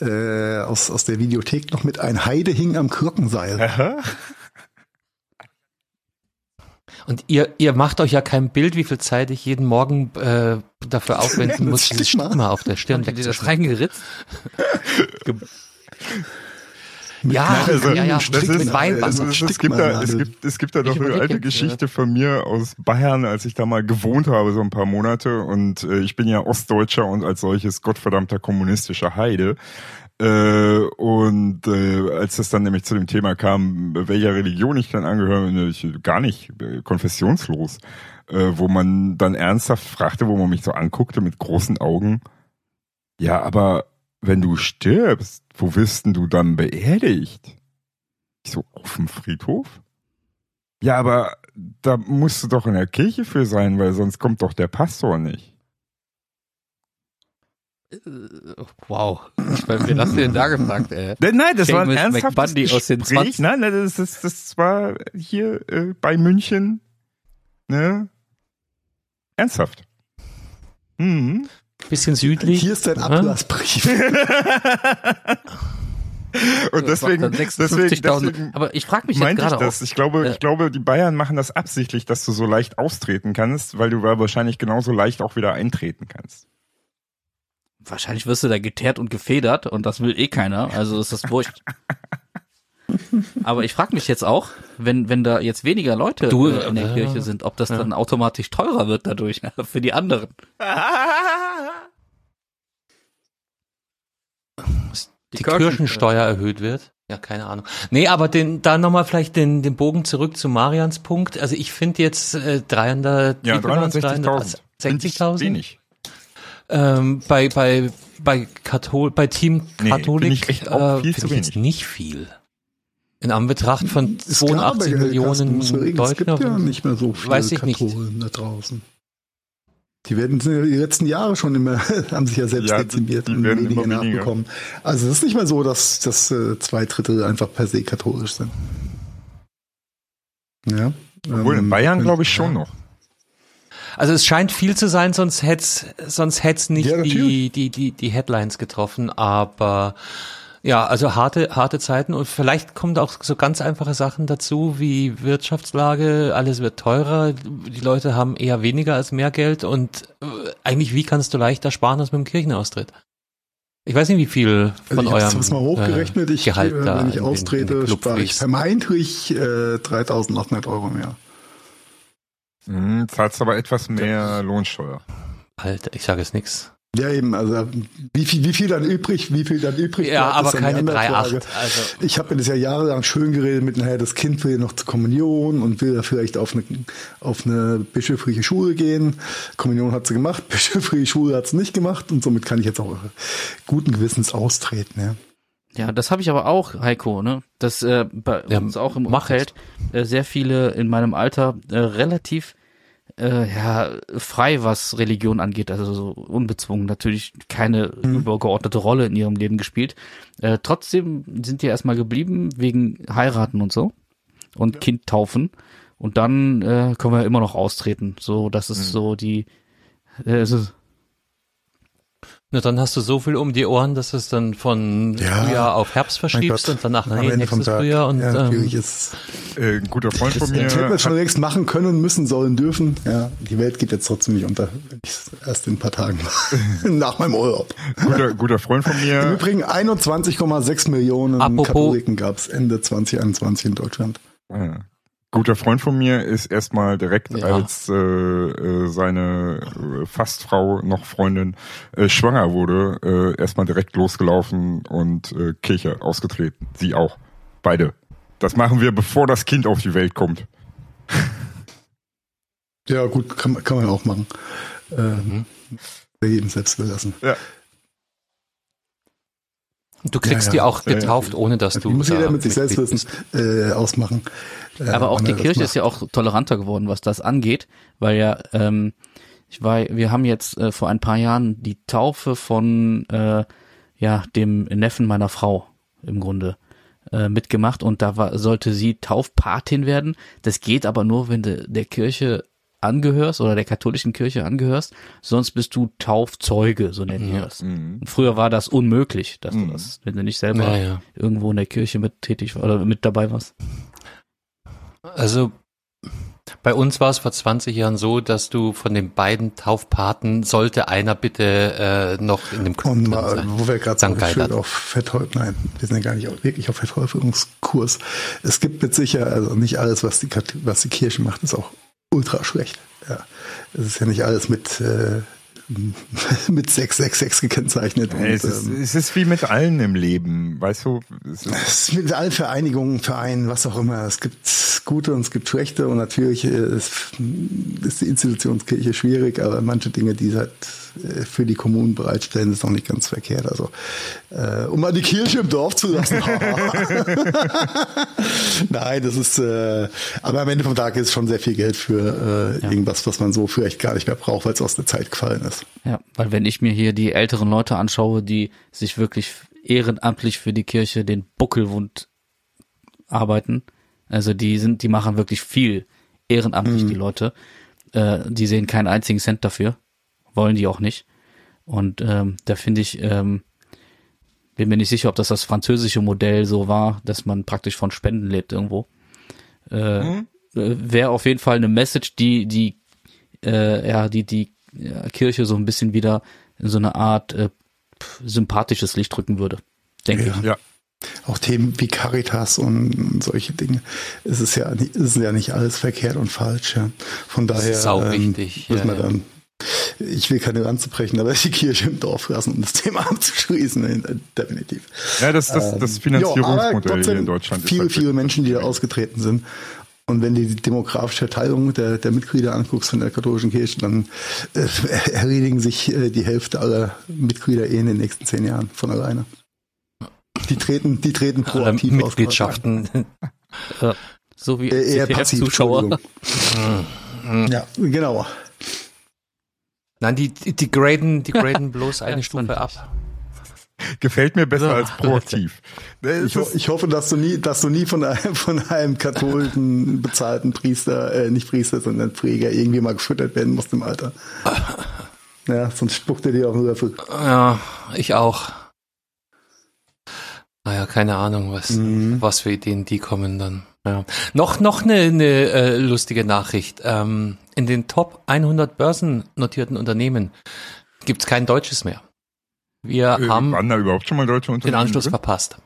äh, aus, aus der Videothek noch mit ein Heide hing am Kirkenseil. Und ihr, ihr macht euch ja kein Bild, wie viel Zeit ich jeden Morgen äh, dafür aufwenden muss, diese Stigma. Stigma auf der Stirn dir das reingeritzt. Ja, also, ja, ja, das ist, mit Weihwasser. also, es, es, Stigma, gibt da, es gibt, es gibt da doch eine alte Geschichte von mir aus Bayern, als ich da mal gewohnt habe, so ein paar Monate. Und äh, ich bin ja Ostdeutscher und als solches gottverdammter kommunistischer Heide. Äh, und äh, als das dann nämlich zu dem Thema kam, welcher Religion ich dann angehöre, ne, ich gar nicht äh, konfessionslos, äh, wo man dann ernsthaft fragte, wo man mich so anguckte mit großen Augen. Ja, aber wenn du stirbst, wo wirst denn du dann beerdigt? Ich so, auf dem Friedhof? Ja, aber da musst du doch in der Kirche für sein, weil sonst kommt doch der Pastor nicht. Wow. Wer mir das denn da gefragt, ey? Nein, das war ein ernsthaftes McBundy aus den Gespräch. 20 Nein, nein, das, das, das war hier äh, bei München. Ne? Ernsthaft. Mhm. Bisschen südlich. Hier ist dein. Ablassbrief. Und deswegen, deswegen, 56.000. deswegen Aber ich frage mich jetzt meinte ich gerade das. auch. Ich glaube, Äh, ich glaube, die Bayern machen das absichtlich, dass du so leicht austreten kannst, weil du wahrscheinlich genauso leicht auch wieder eintreten kannst. Wahrscheinlich wirst du da geteert und gefedert und das will eh keiner, also ist das wurscht. Aber ich frage mich jetzt auch, wenn, wenn da jetzt weniger Leute Du, äh, in der äh, Kirche sind, ob das ja. dann automatisch teurer wird dadurch für die anderen. die Kirchensteuer erhöht wird. Ja, keine Ahnung. Nee, aber den, da nochmal vielleicht den, den Bogen zurück zu Marians Punkt. Also ich finde jetzt äh, 300, Ja, wie viel waren's? 360.000. Finde ich 60.000? Wenig. Ähm, bei, bei, bei Kathol, bei Team Nee, Katholik finde ich auch viel zu wenig. nicht viel. In Anbetracht von 82 klar, Millionen es gibt Deutschen. ja nicht mehr so viele Weiß ich nicht. Katholen da draußen. Die werden ja die letzten Jahre schon immer, haben sich ja selbst Ja, dezimiert die und weniger immer weniger. nachbekommen. Also es ist nicht mehr so, dass, dass äh, zwei Drittel einfach per se katholisch sind. Ja. Obwohl in ähm, Bayern glaube ich schon noch. Also es scheint viel zu sein, sonst hätte sonst hätt's nicht Ja, die, die, die, die Headlines getroffen. Aber ja, also harte, harte Zeiten und vielleicht kommen auch so ganz einfache Sachen dazu wie Wirtschaftslage, alles wird teurer, die Leute haben eher weniger als mehr Geld und äh, eigentlich wie kannst du leichter sparen als mit dem Kirchenaustritt? Ich weiß nicht, wie viel Also von ich habe eurem es mal hochgerechnet. äh, Ich, Gehalt äh, da wenn ich austrete, spare ich vermeintlich äh, 3.800 Euro mehr. Hm, zahlst aber etwas mehr Lohnsteuer. Alter, ich sage jetzt nix. Ja, eben, also wie viel, wie viel dann übrig, wie viel dann übrig Ja, bleibt, aber keine andere 3,8. Frage. Also Ich habe mir das ja jahrelang schön geredet mit, naja, das Kind will noch zur Kommunion und will ja vielleicht auf eine, auf eine bischöfliche Schule gehen. Kommunion hat sie gemacht, bischöfliche Schule hat sie nicht gemacht und somit kann ich jetzt auch guten Gewissens austreten. Ja. Ja, das habe ich aber auch, Heiko, ne? Dass äh, bei Ja, uns auch im Umfeld äh, sehr viele in meinem Alter äh, relativ äh, ja, frei, was Religion angeht, also so unbezwungen, natürlich keine Mhm. übergeordnete Rolle in ihrem Leben gespielt. Äh, trotzdem sind die erstmal geblieben wegen heiraten und so und Kind taufen und dann äh, können wir immer noch austreten. So, das ist Mhm. so die äh, es ist, Na, dann hast du so viel um die Ohren, dass du es dann von Ja. Frühjahr auf Herbst verschiebst und danach nee, nächstes. Frühjahr und ja, ähm, natürlich ist Äh, ein guter Freund von mir. Das hätten wir schon längst machen können, müssen, sollen, dürfen. Ja, die Welt geht jetzt trotzdem nicht unter, wenn ich es erst in ein paar Tagen mache. nach meinem Urlaub. guter, guter Freund von Im mir. Übrigen 21,6 Millionen Apropos- Katholiken gab es Ende 2021 in Deutschland. Äh, guter Freund von mir ist erstmal direkt Ja. als äh, äh, seine äh, Fastfrau noch Freundin äh, schwanger wurde, äh, erstmal direkt losgelaufen und äh, Kirche ausgetreten. Sie auch. Beide. Das machen wir, bevor das Kind auf die Welt kommt. Ja, gut, kann, man- kann man auch machen. Äh, Mhm. Jedem selbst überlassen. Ja. Du kriegst Ja, die ja. auch Ja, ja. getauft, ohne dass du Die muss da jeder mit sich selbst wissen, äh, ausmachen. Äh, Aber auch die Kirche ist ja auch toleranter geworden, was das angeht, weil ja, ähm, ich war, wir haben jetzt äh, vor ein paar Jahren die Taufe von äh, ja dem Neffen meiner Frau im Grunde äh, mitgemacht und da war, sollte sie Taufpatin werden. Das geht aber nur, wenn du der Kirche angehörst oder der katholischen Kirche angehörst, sonst bist du Taufzeuge, so nennen wir das. Mhm. Früher war das unmöglich, dass Mhm. du das, wenn du nicht selber Ja, ja. irgendwo in der Kirche mit tätig war oder mit dabei warst. Also bei uns war es vor 20 Jahren so, dass du von den beiden Taufpaten sollte einer bitte äh, noch in dem Club Und mal, sein. wo wir gerade so Geilert. auf Vertäufung, nein, wir sind ja gar nicht auch wirklich auf Verteufelungskurs. Es gibt mit sicher, also nicht alles, was die, was die Kirche macht, ist auch ultra schlecht. Ja. Es ist ja nicht alles mit, äh, mit 666 gekennzeichnet. Hey, es, ist, ähm, es ist wie mit allen im Leben, weißt du? Es ist, es ist mit allen Vereinigungen, Vereinen, was auch immer. Es gibt gute und es gibt schlechte und natürlich äh, ist, ist die Institutionskirche schwierig, aber manche Dinge, die halt für die Kommunen bereitstellen, ist noch nicht ganz verkehrt. Also äh, um mal die Kirche im Dorf zu lassen. Nein, das ist äh, aber am Ende vom Tag ist schon sehr viel Geld für äh, Ja. irgendwas, was man so vielleicht gar nicht mehr braucht, weil es aus der Zeit gefallen ist. Ja, weil wenn ich mir hier die älteren Leute anschaue, die sich wirklich ehrenamtlich für die Kirche den Buckelwund arbeiten, also die sind, die machen wirklich viel ehrenamtlich, die Leute. Äh, die sehen keinen einzigen Cent dafür, wollen die auch nicht. Und ähm, da finde ich, ähm, bin mir nicht sicher, ob das das französische Modell so war, dass man praktisch von Spenden lebt irgendwo. Äh, äh, Wäre auf jeden Fall eine Message, die die äh, ja die die ja, Kirche so ein bisschen wieder in so eine Art äh, pf, sympathisches Licht drücken würde, denke Ja. ich. ja. auch Themen wie Caritas und solche Dinge. Es ist ja nicht, es ist ja nicht alles verkehrt und falsch. Ja. Von daher ist sau ähm, wichtig, müssen ja, wir ja. dann. Ich will keine Lanze brechen, aber die Kirche im Dorf lassen, um das Thema abzuschließen, definitiv. ja, das, das, das Ähm, Finanzierungsmodell hier in Deutschland ist Viele, halt viele Menschen, die da ausgetreten sind. Und wenn du die demografische Verteilung der, der Mitglieder anguckst von der katholischen Kirche, dann äh, erledigen sich äh, die Hälfte aller Mitglieder eh in den nächsten zehn Jahren von alleine. Die treten, die treten proaktiv aus. Mitgliedschaften. So wie Äh, eher passiv. Entschuldigung. Ja, genau. Nein, die, die, die graden, die graden bloß eine Ja, Stufe ab. Gefällt mir besser So. als proaktiv. Das Ich, ho ich hoffe, dass du nie, dass du nie von einem, von einem katholischen bezahlten Priester, äh, nicht Priester, sondern Präger irgendwie mal gefüttert werden musst im Alter. Ja, sonst spuckt er dir auf den Löffel. Ja, ich auch. Naja, keine Ahnung, was, Mhm. was für Ideen die kommen dann. Ja. Noch, noch eine, eine äh, lustige Nachricht. Ähm, in den Top 100 börsennotierten Unternehmen gibt's kein Deutsches mehr. Wir äh, haben waren da überhaupt schon mal deutsche den Unternehmen? Anschluss drin? verpasst.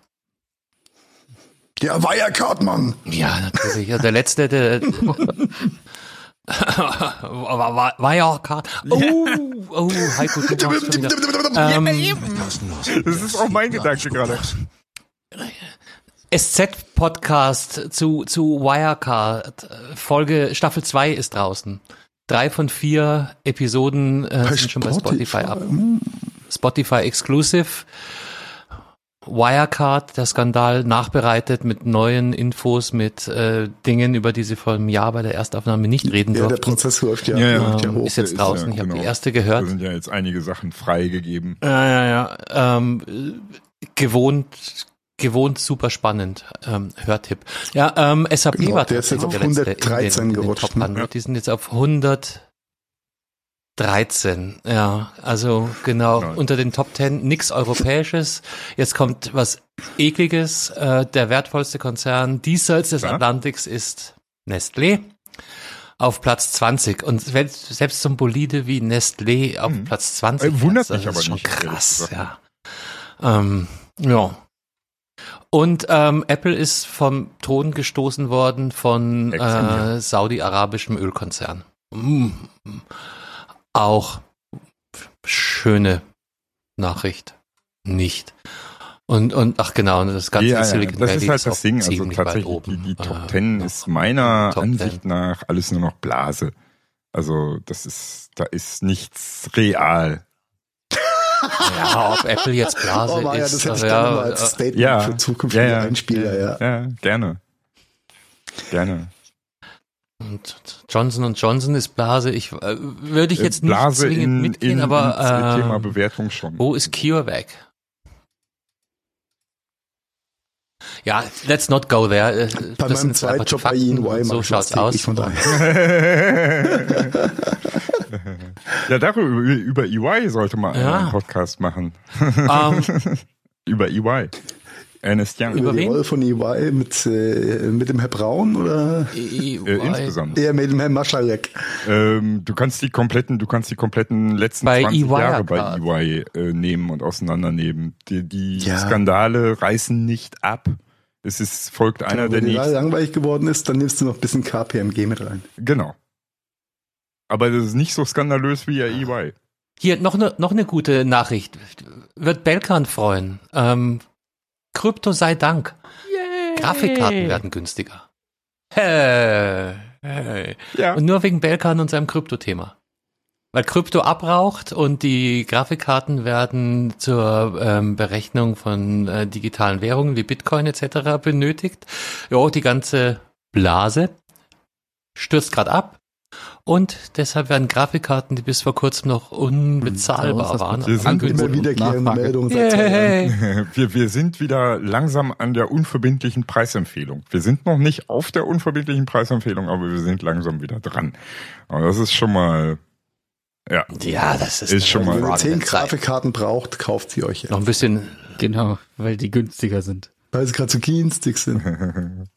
Ja, Wirecard, Mann! Ja, natürlich. Ja, der letzte, der war, war, war ja auch Kart. Oh, oh, Heiko, du warst schon wieder. Ähm, Das ist auch mein Gedanke gerade. SZ-Podcast zu, zu Wirecard. Folge Staffel 2 ist draußen. Drei von vier Episoden äh, sind schon bei Spotify ab. Spotify Exclusive. Wirecard, der Skandal, nachbereitet mit neuen Infos, mit äh, Dingen, über die sie vor einem Jahr bei der Erstaufnahme nicht reden Ja, der durften. Prozess läuft ja, Ja, ja. läuft ja Ähm, hoch. ist jetzt Ist draußen. ja, ich habe genau. die erste Da gehört. sind ja jetzt einige Sachen freigegeben. Ja, ja, ja. Ähm, gewohnt, gewohnt super spannend. Ähm, Hörtipp. Ja, ähm, SAP Genau, war der ist jetzt auf der letzte 113 in den, gerutscht, In den Top 100. ne? Die sind jetzt auf 113. Ja, also genau Genau. unter den Top 10 nix Europäisches. Jetzt kommt was Ekliges. Äh, der wertvollste Konzern diesseits des Ja. Atlantiks ist Nestlé auf Platz 20 und selbst, selbst so ein Bolide wie Nestlé auf Mhm. Platz 20. Äh, wundert das mich aber ist schon nicht, krass, ja. Ähm, ja. Und ähm, Apple ist vom Thron gestoßen worden von äh, saudi-arabischem Ölkonzern. Mm. Auch schöne Nachricht. Nicht. Und, und ach genau, das ganze Ja, Silicon das Valley ist halt das auch Ding. Also tatsächlich, die, die Top Äh, Ten noch ist meiner Top Ansicht 10. nach alles nur noch Blase. Also das ist, da ist nichts real. Ja, ob Apple jetzt Blase Oh, Maja, ist. das hätte ich äh, gerne mal ja, als äh, Statement Ja, für zukünftige ja. Einspieler, ja. Ja, gerne. Gerne. Und Johnson Johnson ist Blase. Ich äh, würde ich Äh, jetzt nicht Blase zwingend in, mitgehen, in, aber ins Thema äh, Bewertung schon. wo ist CureVac? Ja, let's not go there. Äh, Bei das meinem Zweitjob bei EY so schaut's aus. von daher. ja, darüber, über EY sollte man Ja. einen Podcast machen. Ähm, Über EY. Ernest Young. Über die? Rolle von EY mit, äh, mit dem Herr Braun oder EY. Äh, insgesamt. eher mit dem Herrn Maschalek? Ähm, du kannst die kompletten, du kannst die kompletten letzten Bei 20 EY Jahre bei. EY äh, nehmen und auseinandernehmen. Die, die Ja. Skandale reißen nicht ab. Es ist, folgt einer der Wenn die nächsten. langweilig geworden ist, dann nimmst du noch ein bisschen KPMG mit rein. Genau. Aber das ist nicht so skandalös wie ja E EY. Hier noch eine noch eine gute Nachricht. Wird Belkan freuen. Ähm, Krypto sei Dank. Grafikkarten werden günstiger. Hey, hey. Ja. Und nur wegen Belkan und seinem Krypto-Thema. Weil Krypto abraucht und die Grafikkarten werden zur ähm, Berechnung von äh, digitalen Währungen wie Bitcoin etc. benötigt. Ja, die ganze Blase stürzt gerade ab. Und deshalb werden Grafikkarten, die bis vor kurzem noch unbezahlbar das waren, Wir sind angekündigt. Immer wiederkehrende. Meldungen. Yay. Wir, wir sind wieder langsam an der unverbindlichen Preisempfehlung. Wir sind noch nicht auf der unverbindlichen Preisempfehlung, aber wir sind langsam wieder dran. Aber das ist schon mal, ja. Ja, das ist, Ist schon mal- Wenn ihr zehn. Grafikkarten braucht, kauft sie euch Noch ein bisschen Genau, weil die günstiger sind. Weil sie gerade so günstig sind.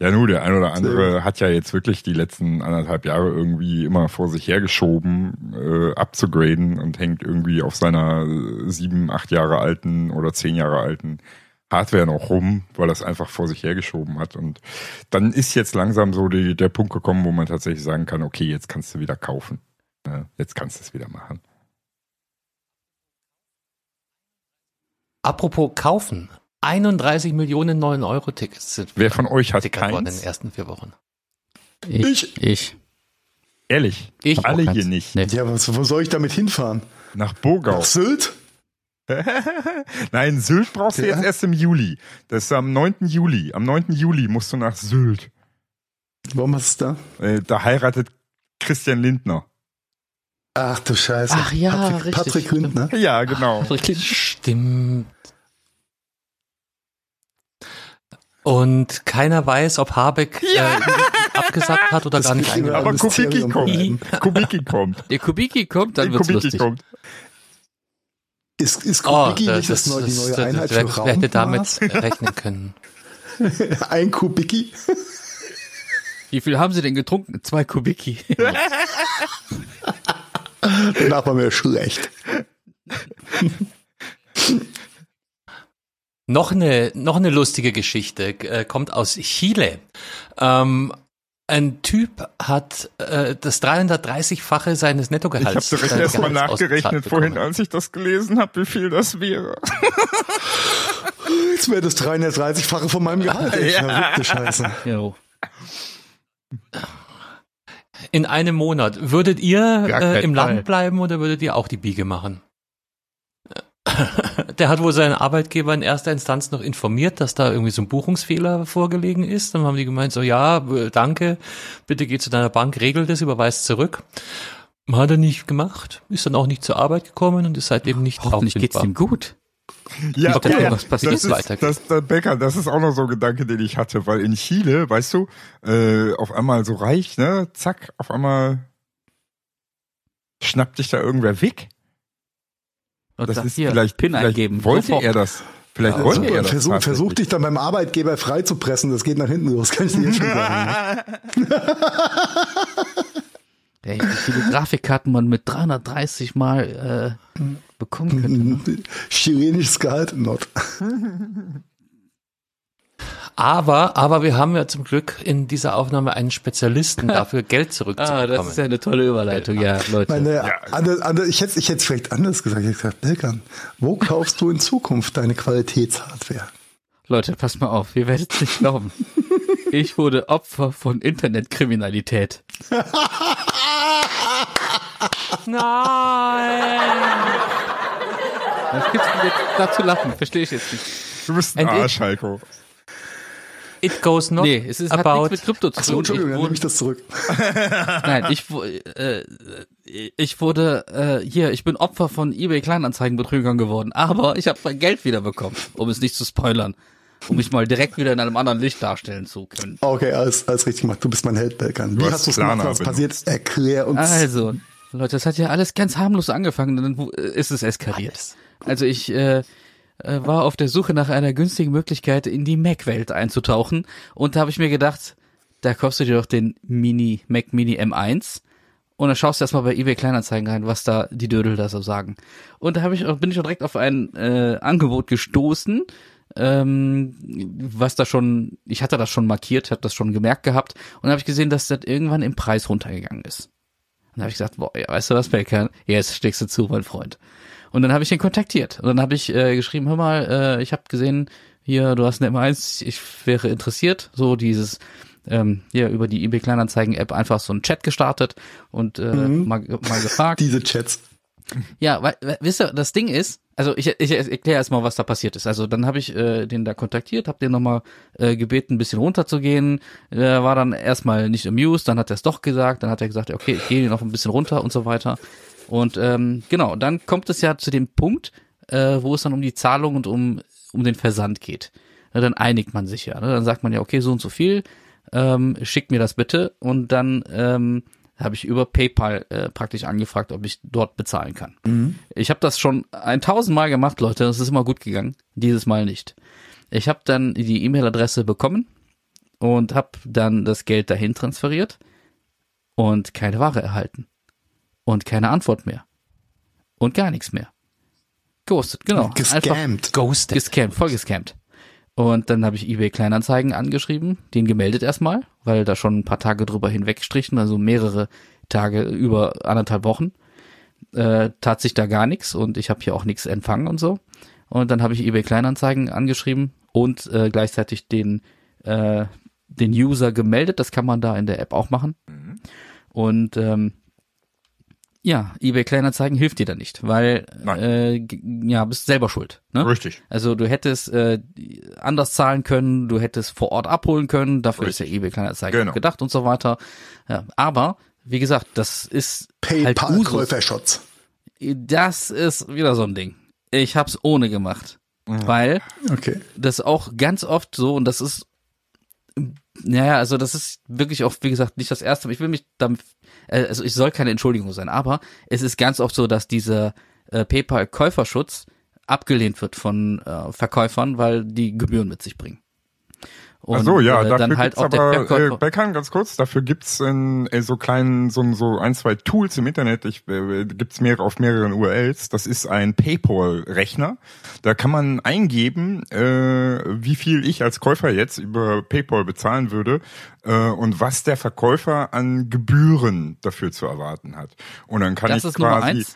Ja, nur der ein oder andere hat ja jetzt wirklich die letzten anderthalb Jahre irgendwie immer vor sich hergeschoben, äh, abzugraden und hängt irgendwie auf seiner äh, sieben, acht Jahre alten oder zehn Jahre alten Hardware noch rum, weil das einfach vor sich hergeschoben hat. Und dann ist jetzt langsam so die, der Punkt gekommen, wo man tatsächlich sagen kann, okay, jetzt kannst du wieder kaufen. Ja, jetzt kannst du es wieder machen. Apropos kaufen. 31 Millionen 9-Euro-Tickets sind Wer von euch hat worden in keins? den ersten vier Wochen. Ich. Ich. Ich. Ehrlich, Ich alle hier keins. nicht. Nee. Ja, was, wo soll ich damit hinfahren? Nach Bogau. Nach Sylt? Nein, Sylt brauchst du Ja. jetzt erst im Juli. Das ist am 9. Juli. Am 9. Juli musst du nach Sylt. Warum hast du da? Äh, da heiratet Christian Lindner. Ach du Scheiße. Ach ja, Patrick, richtig, Patrick. Lindner. Ja, genau. Stimmt. Und keiner weiß, ob Habeck äh, abgesagt hat oder Das gar nicht eingeladen. Aber Kubicki kommt. Kubicki kommt. Der Kubiki kommt, dann wird's Kubicki lustig. kommt. Ist, ist Oh, Kubicki das, nicht das, das, neue, die das, neue das, Einheit wer, für wer hätte damit rechnen können? Ein Kubicki? Wie viel haben Sie denn getrunken? Zwei Kubiki. Danach war mir schlecht. Noch eine, noch eine lustige Geschichte äh, kommt aus Chile. Ähm, ein Typ hat äh, das 330-fache seines Ich Nettogehalts. habe direkt erstmal nachgerechnet vorhin, als ich das gelesen habe, wie viel das wäre. Jetzt wäre das 330-fache von meinem Gehalt. ey. Verrückte Scheiße. jo. In einem Monat. Würdet ihr äh, im Fall. Land bleiben oder würdet ihr auch die Biege machen? Der hat wohl seinen Arbeitgeber in erster Instanz noch informiert, dass da irgendwie so ein Buchungsfehler vorgelegen ist. Dann haben die gemeint, so ja, äh, danke, bitte geh zu deiner Bank, regel das, überweist zurück. Hat er nicht gemacht, ist dann auch nicht zur Arbeit gekommen und ist seitdem nicht Hoffentlich geht's auffindbar. ihm gut. Ja, Nicht, dass irgendwas passiert, das ist, weitergeht. das, der Becker, das ist auch noch so ein Gedanke, den ich hatte, weil in Chile, weißt du, äh, auf einmal so reich, ne, zack, auf einmal schnappt dich da irgendwer weg. Und Das sagt, ist hier, vielleicht, PIN vielleicht eingeben. wollte Sofort. er das. Vielleicht Ja, wollte er das. versuch, versuch dich dann beim Arbeitgeber freizupressen. Das geht nach hinten los, kann ich dir jetzt schon sagen. Ey, wie viele Grafikkarten man mit 330 Mal äh, bekommen könnte. Ne? Chilenisches Gehalt, not. Aber, aber wir haben ja zum Glück in dieser Aufnahme einen Spezialisten dafür, Geld Ah, zurückzubekommen. das ist ja eine tolle Überleitung, ja, Leute. Meine, andere, andere, ich hätte ich hätte es vielleicht anders gesagt. Ich hätte gesagt, Dilkan, wo kaufst du in Zukunft deine Qualitätshardware? Leute, passt mal auf, ihr werdet es nicht glauben. Ich wurde Opfer von Internetkriminalität. Nein! Was gibt's denn jetzt da zu lachen? Verstehe ich jetzt nicht. Du bist ein Ein Arsch, Heiko. It goes not Nee, es ist, hat about nichts mit Krypto zu Achso, tun. Entschuldigung, Ich dann nehme ich das zurück. nein, ich, äh, ich wurde, äh, hier, ich bin Opfer von eBay Kleinanzeigenbetrügern geworden, aber ich habe mein Geld wiederbekommen, um es nicht zu spoilern. Um mich mal direkt wieder in einem anderen Licht darstellen zu können. Okay, alles, alles richtig gemacht. Du bist mein Held, Belkan. Wie hast du es gemacht? Was passiert? Erklär uns. Also, Leute, das hat ja alles ganz harmlos angefangen, und dann wu- ist es eskaliert. Also ich äh, äh, war auf der Suche nach einer günstigen Möglichkeit, in die Mac-Welt einzutauchen und da habe ich mir gedacht, da kaufst du dir doch den Mini Mac Mini M1 und dann schaust du erstmal bei eBay Kleinanzeigen rein, was da die Dödel da so sagen. Und da habe ich bin ich schon direkt auf ein äh, Angebot gestoßen, ähm, was da schon, ich hatte das schon markiert, hatte das schon gemerkt gehabt und dann habe ich gesehen, dass das irgendwann im Preis runtergegangen ist. Und dann habe ich gesagt, boah, ja, weißt du was, Belkan? Jetzt steckst du zu, mein Freund. Und dann habe ich ihn kontaktiert. Und dann habe ich äh, geschrieben, hör mal, äh, ich habe gesehen, hier, du hast eine M1, ich wäre interessiert. So dieses, ähm, hier über die eBay Kleinanzeigen-App einfach so einen Chat gestartet und äh, mal, mal gefragt. Diese Chats. Ja, weil, weil, wisst ihr, das Ding ist, also ich, ich erkläre erstmal, was da passiert ist. Also dann habe ich äh, den da kontaktiert, habe den nochmal äh, gebeten, ein bisschen runterzugehen. Er war dann erstmal nicht amused, dann hat er es doch gesagt, dann hat er gesagt, okay, ich gehe noch ein bisschen runter und so weiter. Und ähm, genau, dann kommt es ja zu dem Punkt, äh, wo es dann um die Zahlung und um, um den Versand geht. Na, dann einigt man sich ja. Ne? Dann sagt man ja, okay, so und so viel, ähm, schickt mir das bitte und dann ähm, habe ich über PayPal äh, praktisch angefragt, ob ich dort bezahlen kann. Ich habe das schon ein tausendmal gemacht, Leute. Das ist immer gut gegangen. Dieses Mal nicht. Ich habe dann die E-Mail-Adresse bekommen und habe dann das Geld dahin transferiert und keine Ware erhalten und keine Antwort mehr und gar nichts mehr. Ghosted, genau. Gescammt. Ghosted. gescammt, voll gescammt. Und dann habe ich eBay Kleinanzeigen angeschrieben, den gemeldet erstmal, weil da schon ein paar Tage drüber hinweggestrichen, also mehrere Tage über anderthalb Wochen. Äh, tat sich da gar nichts und ich habe hier auch nichts empfangen und so. Und dann habe ich eBay Kleinanzeigen angeschrieben und äh, gleichzeitig den äh, den User gemeldet. Das kann man da in der App auch machen. Und ähm, Ja, eBay Kleinanzeigen hilft dir da nicht, weil Nein. äh, ja, bist selber schuld. Ne? Richtig. Also du hättest äh, anders zahlen können, du hättest vor Ort abholen können, dafür ist ja eBay Kleinanzeigen Genau. gedacht und so weiter. Ja, aber wie gesagt, das ist halt Usus. PayPal-Käuferschutz. Das ist wieder so ein Ding. Ich hab's ohne gemacht, weil Okay. das auch ganz oft so und das ist naja, also das ist wirklich auch, wie gesagt, nicht das erste Mal. Ich will mich damit, also ich soll keine Entschuldigung sein, aber es ist ganz oft so, dass dieser äh, PayPal-Käuferschutz abgelehnt wird von äh, Verkäufern, weil die Gebühren mit sich bringen. Und, Ach so, ja, äh, dafür halt gibt's aber, äh. Beckern, ganz kurz, dafür gibt's in, äh, so kleinen, so, so ein, zwei Tools im Internet, ich, äh, gibt's mehrere auf mehreren URLs, das ist ein Paypal-Rechner, da kann man eingeben, äh, wie viel ich als Käufer jetzt über Paypal bezahlen würde äh, und was der Verkäufer an Gebühren dafür zu erwarten hat. Und dann kann Das ich ist Nummer quasi...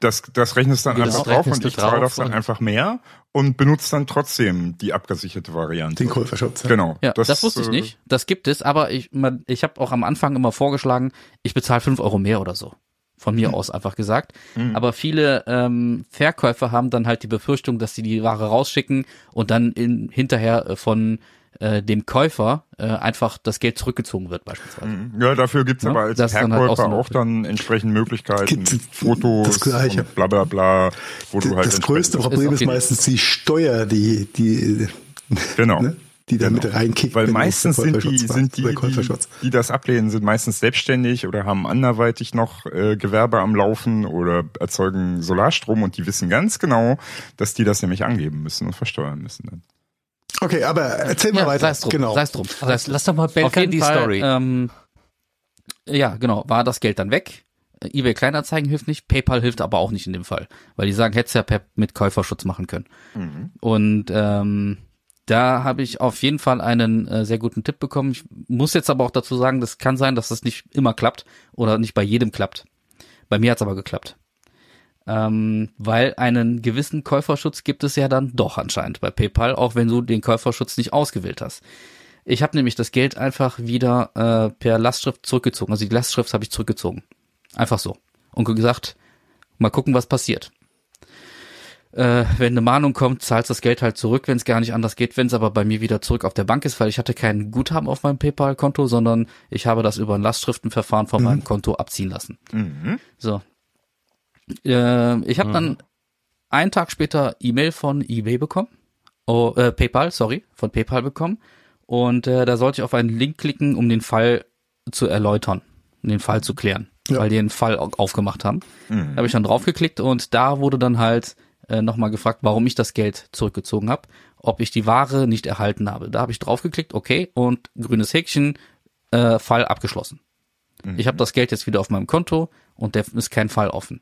Das, das rechnest dann Genau, einfach das drauf und ich zahle das dann einfach mehr und benutze dann trotzdem die abgesicherte Variante. Den Käuferschutz. Genau. Ja, das, wusste ich äh, nicht. Das gibt es, aber ich, man, ich habe auch am Anfang immer vorgeschlagen, ich bezahle fünf Euro mehr oder so. Von mir aus einfach gesagt. Aber viele ähm, Verkäufer haben dann halt die Befürchtung, dass sie die Ware rausschicken und dann in, hinterher äh, von äh, dem Käufer äh, einfach das Geld zurückgezogen wird beispielsweise. Ja, dafür gibt's Ja, aber als das ist dann halt Verkäufer auch dann entsprechend Möglichkeiten, Gibt's Fotos das Gleiche. und bla bla bla, wo du halt Das größte Problem ist jeden- meistens die Steuer, die, die, Genau. ne, die da Genau. mit reinkickt. Weil meistens sind die, sind die, die, die das ablehnen, sind meistens selbstständig oder haben anderweitig noch äh, Gewerbe am Laufen oder erzeugen Solarstrom und die wissen ganz genau, dass die das nämlich angeben müssen und versteuern müssen dann. Okay, aber erzähl mal Ja, weiter. sei es drum. Genau. Sei es drum. Aber Sei's drum. lass doch mal Auf Belkan jeden die Fall, Story. Ähm, ja, genau, war das Geld dann weg. EBay Kleinanzeigen hilft nicht, PayPal hilft aber auch nicht in dem Fall, weil die sagen, hättest ja per, mit Käuferschutz machen können. Und ähm, da habe ich auf jeden Fall einen äh, sehr guten Tipp bekommen. Ich muss jetzt aber auch dazu sagen, das kann sein, dass das nicht immer klappt oder nicht bei jedem klappt. Bei mir hat's aber geklappt. Ähm, weil einen gewissen Käuferschutz gibt es ja dann doch anscheinend bei PayPal, auch wenn du den Käuferschutz nicht ausgewählt hast. Ich habe nämlich das Geld einfach wieder äh, per Lastschrift zurückgezogen. Also die Lastschrift habe ich zurückgezogen. Einfach so. Und gesagt, mal gucken, was passiert. Äh, wenn eine Mahnung kommt, zahlst das Geld halt zurück, wenn es gar nicht anders geht. Wenn es aber bei mir wieder zurück auf der Bank ist, weil ich hatte kein Guthaben auf meinem PayPal-Konto, sondern ich habe das über ein Lastschriftenverfahren von meinem Konto abziehen lassen. So. Äh, ich habe dann einen Tag später E-Mail von eBay bekommen. Oh, äh, PayPal, sorry, von PayPal bekommen. Und äh, da sollte ich auf einen Link klicken, um den Fall zu erläutern, um den Fall zu klären, Ja. weil die einen Fall au- aufgemacht haben. Da habe ich dann draufgeklickt und da wurde dann halt äh, nochmal gefragt, warum ich das Geld zurückgezogen habe, ob ich die Ware nicht erhalten habe. Da habe ich draufgeklickt, okay, und grünes Häkchen, äh, Fall abgeschlossen. Ich habe das Geld jetzt wieder auf meinem Konto und der ist kein Fall offen.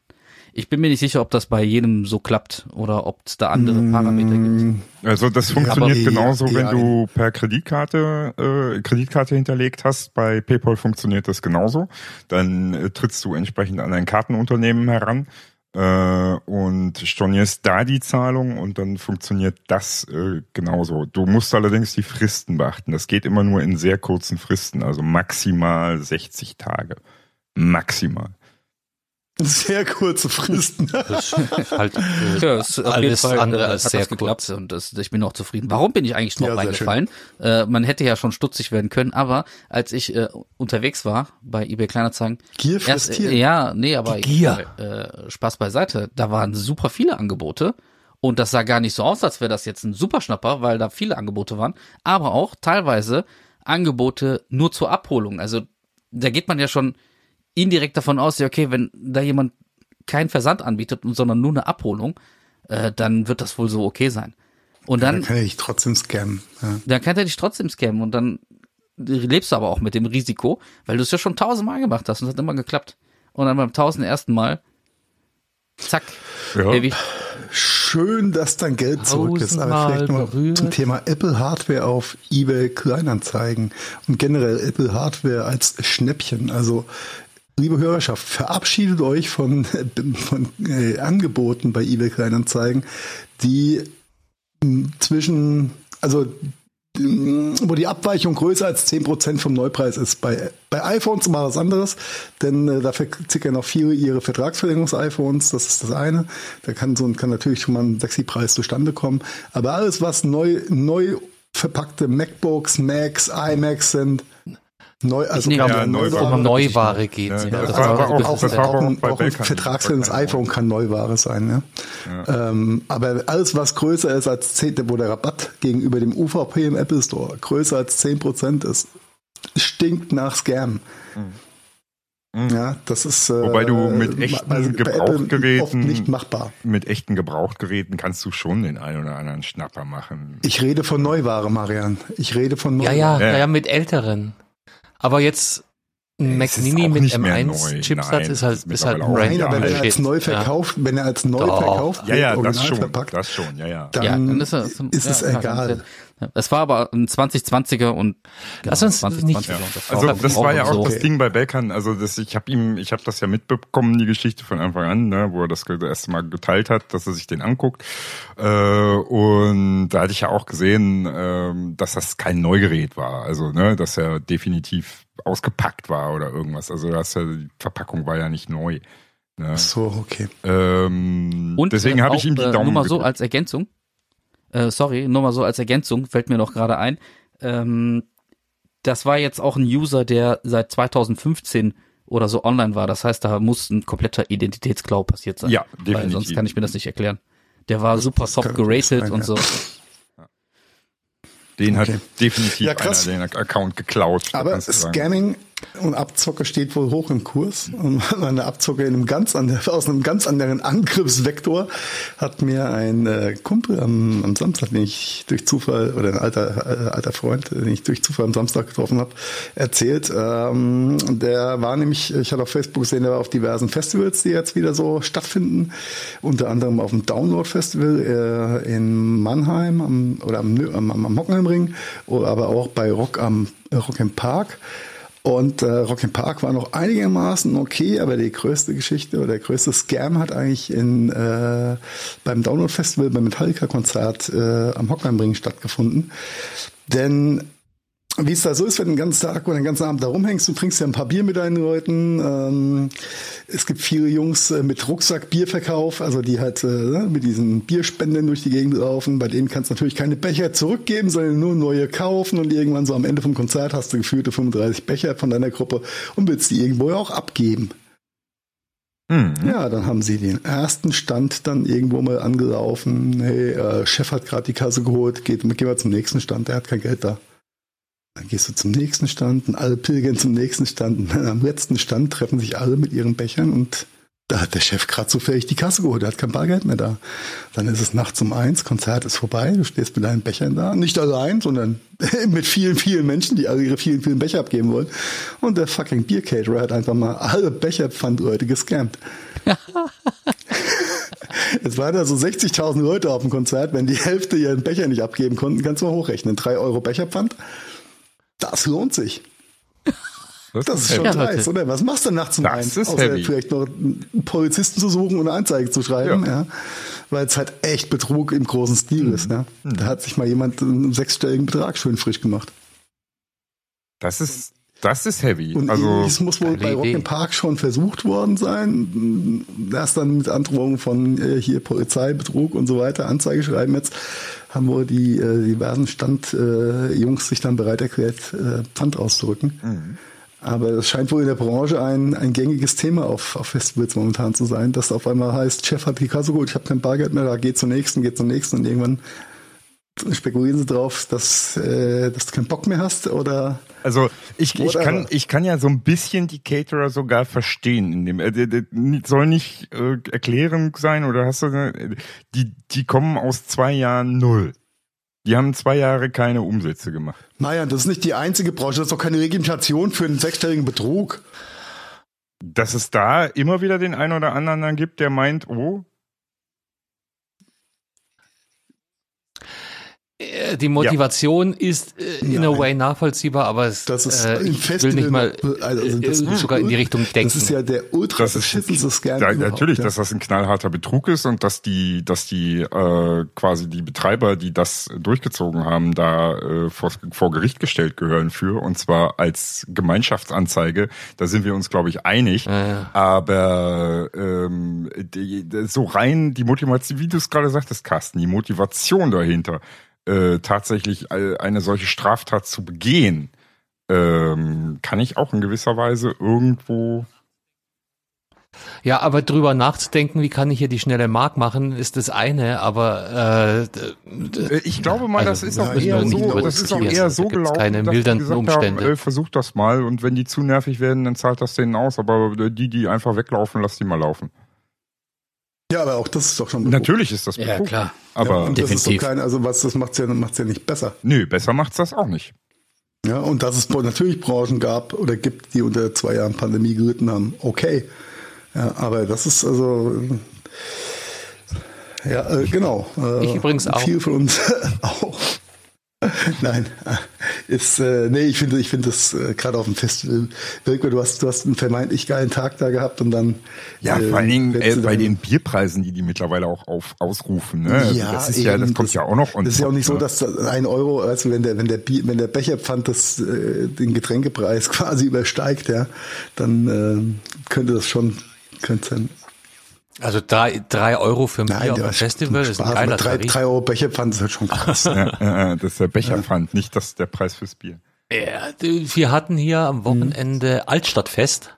Ich bin mir nicht sicher, ob das bei jedem so klappt oder ob es da andere Parameter gibt. Also das funktioniert aber- genauso, ja, wenn ja. du per Kreditkarte äh, Kreditkarte hinterlegt hast. Bei PayPal funktioniert das genauso. Dann äh, trittst du entsprechend an ein Kartenunternehmen heran äh, und stornierst da die Zahlung und dann funktioniert das äh, genauso. Du musst allerdings die Fristen beachten. Das geht immer nur in sehr kurzen Fristen, also maximal 60 Tage. Maximal. Sehr kurze Fristen. halt, äh, Ja, es ist auf alles jeden Fall andere äh, als hat sehr das geklappt und das, ich bin auch zufrieden. Warum bin ich eigentlich drauf Ja, reingefallen? Äh, man hätte ja schon stutzig werden können, aber als ich äh, unterwegs war bei eBay Kleinanzeigen, Gier frisst erst, äh, ja, nee, aber Die Gier. Äh, Spaß beiseite, da waren super viele Angebote und das sah gar nicht so aus, als wäre das jetzt ein Superschnapper, weil da viele Angebote waren, aber auch teilweise Angebote nur zur Abholung. Also da geht man ja schon indirekt davon aus, ja, okay, wenn da jemand keinen Versand anbietet, sondern nur eine Abholung, äh, dann wird das wohl so okay sein. Und Dann dann, kann ich trotzdem scammen. Ja. dann kann er dich trotzdem scammen und dann lebst du aber auch mit dem Risiko, weil du es ja schon tausendmal gemacht hast und es hat immer geklappt. Und dann beim tausend ersten Mal, zack, Ja. ewig. Schön, dass dein Geld zurück ist. Aber vielleicht noch berührt. zum Thema Apple Hardware auf eBay Kleinanzeigen und generell Apple Hardware als Schnäppchen. Also Liebe Hörerschaft, verabschiedet euch von, von äh, Angeboten bei eBay Kleinanzeigen, die mh, zwischen, also wo die Abweichung größer als 10% vom Neupreis ist. Bei, bei iPhones war was anderes, denn äh, da verzickern noch viele ihre Vertragsverlängerungs-iPhones, das ist das eine. Da kann so kann natürlich schon mal ein Sexy-Preis zustande kommen. Aber alles, was neu, neu verpackte MacBooks, Macs, iMacs sind, Neu, also nee, ja, Neuware, um Neuware geht. Ja, ja, das, war aber auch, auch, auch, ein, auch ein vertragsfällendes iPhone kann Neuware sein. Ja? ja. Ähm, aber alles, was größer ist als 10, wo der Rabatt gegenüber dem UVP im Apple Store größer als 10% ist, stinkt nach Scam. Mhm. Ja, das ist. Äh, Wobei du mit echten also Gebrauchtgeräten nicht machbar. Mit echten Gebrauchtgeräten kannst du schon den einen oder anderen Schnapper machen. Ich rede von Neuware, Marian. Ich rede von Neuware. Ja, ja, ja, ja mit älteren. Aber jetzt ein Mac Mini mit M1-Chipsatz ist halt, ist halt ein Nein, aber wenn er als neu verkauft, ja. wenn er als neu Doch. verkauft ja, ja, das schon, verpackt, das schon, ja, ja. Dann, ja, dann ist, er, ist es egal. Es war aber ein 2020er und genau, Lass uns 2020er nicht, ja. das also das war ja auch so. das Ding bei Belkan, also das, ich habe ihm, ich habe das ja mitbekommen, die Geschichte von Anfang an, ne, wo er das, das erste Mal geteilt hat, dass er sich den anguckt. Äh, und da hatte ich ja auch gesehen, äh, dass das kein Neugerät war. Also, ne, dass er definitiv ausgepackt war oder irgendwas. Also das, die Verpackung war ja nicht neu. Ne? Ach so, okay. Ähm, und deswegen äh, habe ich ihm die Daumen. Äh, nur mal so als Ergänzung. Äh, sorry, nur mal so als Ergänzung fällt mir noch gerade ein. Ähm, das war jetzt auch ein User, der seit 2015 oder so online war. Das heißt, da muss ein kompletter Identitätsklau passiert sein. Ja, definitiv. Weil sonst kann ich mir das nicht erklären. Der war super soft geratet und so. Den okay. hat definitiv ja, einer den Account geklaut. Aber Scamming und Abzocke steht wohl hoch im Kurs. Und eine Abzocke in einem ganz anderen, aus einem ganz anderen Angriffsvektor hat mir ein äh, Kumpel am, am Samstag, den ich durch Zufall, oder ein alter, äh, alter Freund, den ich durch Zufall am Samstag getroffen habe, erzählt. Ähm, der war nämlich, ich hatte auf Facebook gesehen, der war auf diversen Festivals, die jetzt wieder so stattfinden. Unter anderem auf dem Download Festival äh, in Mannheim am, oder am, am, am Hockenheimring, aber auch bei Rock am Rock im Park. Und äh, Rock Park war noch einigermaßen okay, aber die größte Geschichte oder der größte Scam hat eigentlich in, äh, beim Download Festival, beim Metallica-Konzert äh, am Hockenheimring stattgefunden. Denn wie es da so ist, wenn du den ganzen Tag oder den ganzen Abend da rumhängst, du trinkst ja ein paar Bier mit deinen Leuten. Ähm, es gibt viele Jungs äh, mit Rucksack Bierverkauf, also die halt äh, ne, mit diesen Bierspenden durch die Gegend laufen. Bei denen kannst du natürlich keine Becher zurückgeben, sondern nur neue kaufen und irgendwann so am Ende vom Konzert hast du gefühlte 35 Becher von deiner Gruppe und willst die irgendwo auch abgeben. Mhm. Ja, dann haben sie den ersten Stand dann irgendwo mal angelaufen. Hey, äh, Chef hat gerade die Kasse geholt, geht, gehen wir zum nächsten Stand, der hat kein Geld da. Dann gehst du zum nächsten Stand und alle pilgern zum nächsten Stand. Und am letzten Stand treffen sich alle mit ihren Bechern und da hat der Chef gerade zufällig die Kasse geholt, der hat kein Bargeld mehr da. Dann ist es nachts um eins, Konzert ist vorbei, du stehst mit deinen Bechern da, nicht allein, sondern mit vielen, vielen Menschen, die alle ihre vielen, vielen Becher abgeben wollen. Und der fucking Biercaterer hat einfach mal alle Becherpfandleute gescampt. Es waren da so 60.000 Leute auf dem Konzert, wenn die Hälfte ihren Becher nicht abgeben konnten, kannst du mal hochrechnen. Drei Euro Becherpfand, das lohnt sich. Das, das ist schon ja, nice, oder? Was machst du nachts um das eins? Ist Außer heavy. vielleicht noch einen Polizisten zu suchen und eine Anzeige zu schreiben, ja. ja. Weil es halt echt Betrug im großen Stil mhm. ist, ja. Mhm. Da hat sich mal jemand einen sechsstelligen Betrag schön frisch gemacht. Das ist, das ist heavy. Und also, es muss wohl bei Rock im Park schon versucht worden sein. Erst dann mit Androhung von äh, hier Polizei, Betrug und so weiter, Anzeige schreiben jetzt haben wohl die äh, diversen Standjungs äh, sich dann bereit erklärt, äh, Pfand auszurücken. Mhm. Aber es scheint wohl in der Branche ein, ein gängiges Thema auf, auf Festivals momentan zu sein, dass auf einmal heißt, Chef hat die Kasse gut, ich habe kein Bargeld mehr, da geht zum nächsten, geht zum nächsten und irgendwann spekulieren sie drauf, dass, äh, dass du keinen Bock mehr hast oder also ich, ich kann ich kann ja so ein bisschen die Caterer sogar verstehen in dem äh, soll nicht äh, Erklärung sein oder hast du die die kommen aus zwei Jahren null die haben zwei Jahre keine Umsätze gemacht. Naja, das ist nicht die einzige Branche, das ist doch keine Legitimation für einen sechsstelligen Betrug. Dass es da immer wieder den einen oder anderen dann gibt, der meint, oh, die Motivation ja. ist äh, in a way nachvollziehbar, aber es, das ist äh, ich will nicht mal also das äh, sogar in die Richtung denken. Das ist ja der ultra beschissenste Scam. Ja, natürlich, ja. dass das ein knallharter Betrug ist und dass die, dass die äh, quasi die Betreiber, die das durchgezogen haben, da äh, vor, vor Gericht gestellt gehören für und zwar als Gemeinschaftsanzeige. Da sind wir uns, glaube ich, einig. Ja, Aber ähm, die, so rein die Motivation, wie du es gerade sagtest, Carsten, die Motivation dahinter äh, tatsächlich eine solche Straftat zu begehen, ähm, kann ich auch in gewisser Weise irgendwo ja, aber drüber nachzudenken, wie kann ich hier die schnelle Mark machen, ist das eine, aber äh, ich glaube mal, also, das ist auch eher so, das ist auch eher so gelaufen, keine mildernden Umstände. Haben, äh, versucht das mal und wenn die zu nervig werden, dann zahlt das denen aus, aber die, die einfach weglaufen, lass die mal laufen. Ja, aber auch das ist doch schon Betrug. Natürlich ist das Betrug. Ja, klar. Aber ja, und das definitiv. ist doch kein, also was, das macht's ja, macht's ja nicht besser. Nö, besser macht's das auch nicht. Ja, und dass es natürlich Branchen gab oder gibt, die unter zwei Jahren Pandemie gelitten haben, okay. Ja, aber das ist also, ja, äh, genau. Äh, ich übrigens auch. Viel von uns auch. Nein, ist äh, nee, ich finde, ich finde das äh, gerade auf dem Festival wirklich, du hast, du hast einen vermeintlich geilen Tag da gehabt und dann ja, äh, vor allen Dingen äh, bei den Bierpreisen, die die mittlerweile auch auf ausrufen, ne? Also ja, das ist eben, ja, das kommt das, ja auch noch. Das ist ja auch nicht ne? so, dass ein Euro, also wenn der wenn der Bier, wenn der Becherpfand das äh, den Getränkepreis quasi übersteigt, ja, dann äh, könnte das schon könnte sein. Also drei, drei Euro für ein Bier auf dem Festival ist ein geiler drei, drei Euro Becherpfand ist halt schon krass. ja, das ist der Becherpfand, nicht das, der Preis fürs Bier. Ja, wir hatten hier am Wochenende mhm. Altstadtfest.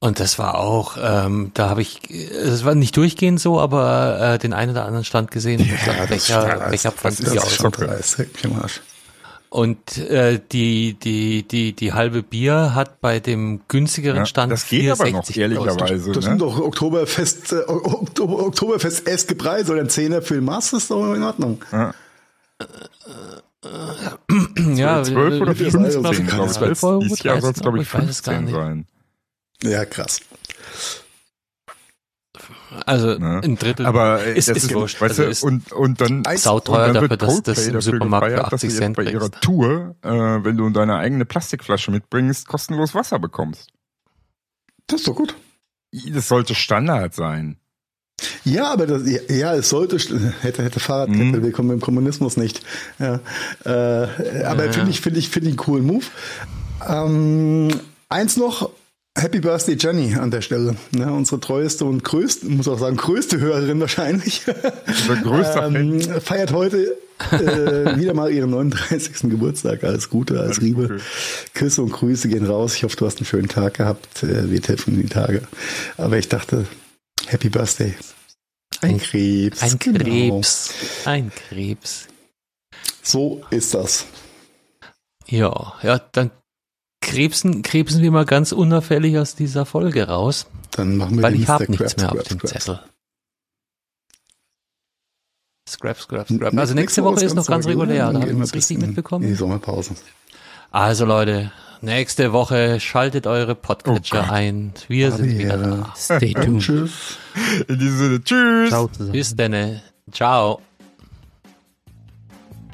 Und das war auch, ähm, da habe ich, es war nicht durchgehend so, aber äh, den einen oder anderen Stand gesehen. Ja, Becher, Becherpfand das, das, das ist schon dreist, und äh, die, die, die, die halbe Bier hat bei dem günstigeren Stand ja, Das geht aber noch, ehrlicherweise. Das, das ne? sind doch Oktoberfest, äh, Oktober, Oktoberfest eske Preise oder ein Zehner für den Master ist doch in Ordnung. Ja. ja, 12 oder 15, glaube ich. 12 Euro, soll es, glaube ich, 15 sein. Ja, krass. Also ne? ein Drittel. Aber ist, das ist, ist wurscht. Weißt also du, und, und dann sauteuer und dann dafür, dass das im Supermarkt gefeiert, für 80 dass Cent bei ihrer Tour, äh, wenn du deine eigene Plastikflasche mitbringst, kostenlos Wasser bekommst. Das ist doch gut. Das sollte Standard sein. Ja, aber das, ja, es sollte hätte hätte Fahrradkette, mhm. willkommen im Kommunismus nicht. Ja, äh, aber ja. finde ich finde ich finde ich einen coolen Move. Ähm, eins noch, Happy Birthday Jenny an der Stelle. Ne, unsere treueste und größte, muss auch sagen, größte Hörerin wahrscheinlich. Unser größter ähm, Feiert heute äh, wieder mal ihren 39. Geburtstag. Alles Gute, alles Liebe. Cool. Küsse und Grüße gehen raus. Ich hoffe, du hast einen schönen Tag gehabt. Äh, wir treffen die Tage. Aber ich dachte, Happy Birthday. Ein Krebs. Ein genau. Krebs. Ein Krebs. So ist das. Ja, ja, dann krebsen, krebsen wir mal ganz unauffällig aus dieser Folge raus. Dann machen wir Weil ich habe nichts mehr Scrap, auf dem Scrap. Zettel. Scrap, Scrap, Scrap. Also nächste Woche ist noch ganz regulär. Da haben wir es richtig mitbekommen. Die Sommerpause. Also Leute, nächste Woche schaltet eure Podcatcher oh ein. Wir Aber sind wieder da. Stay tuned. Tschüss. In diesem Sinne, tschüss. Ciao zusammen. Bis dann. Ciao.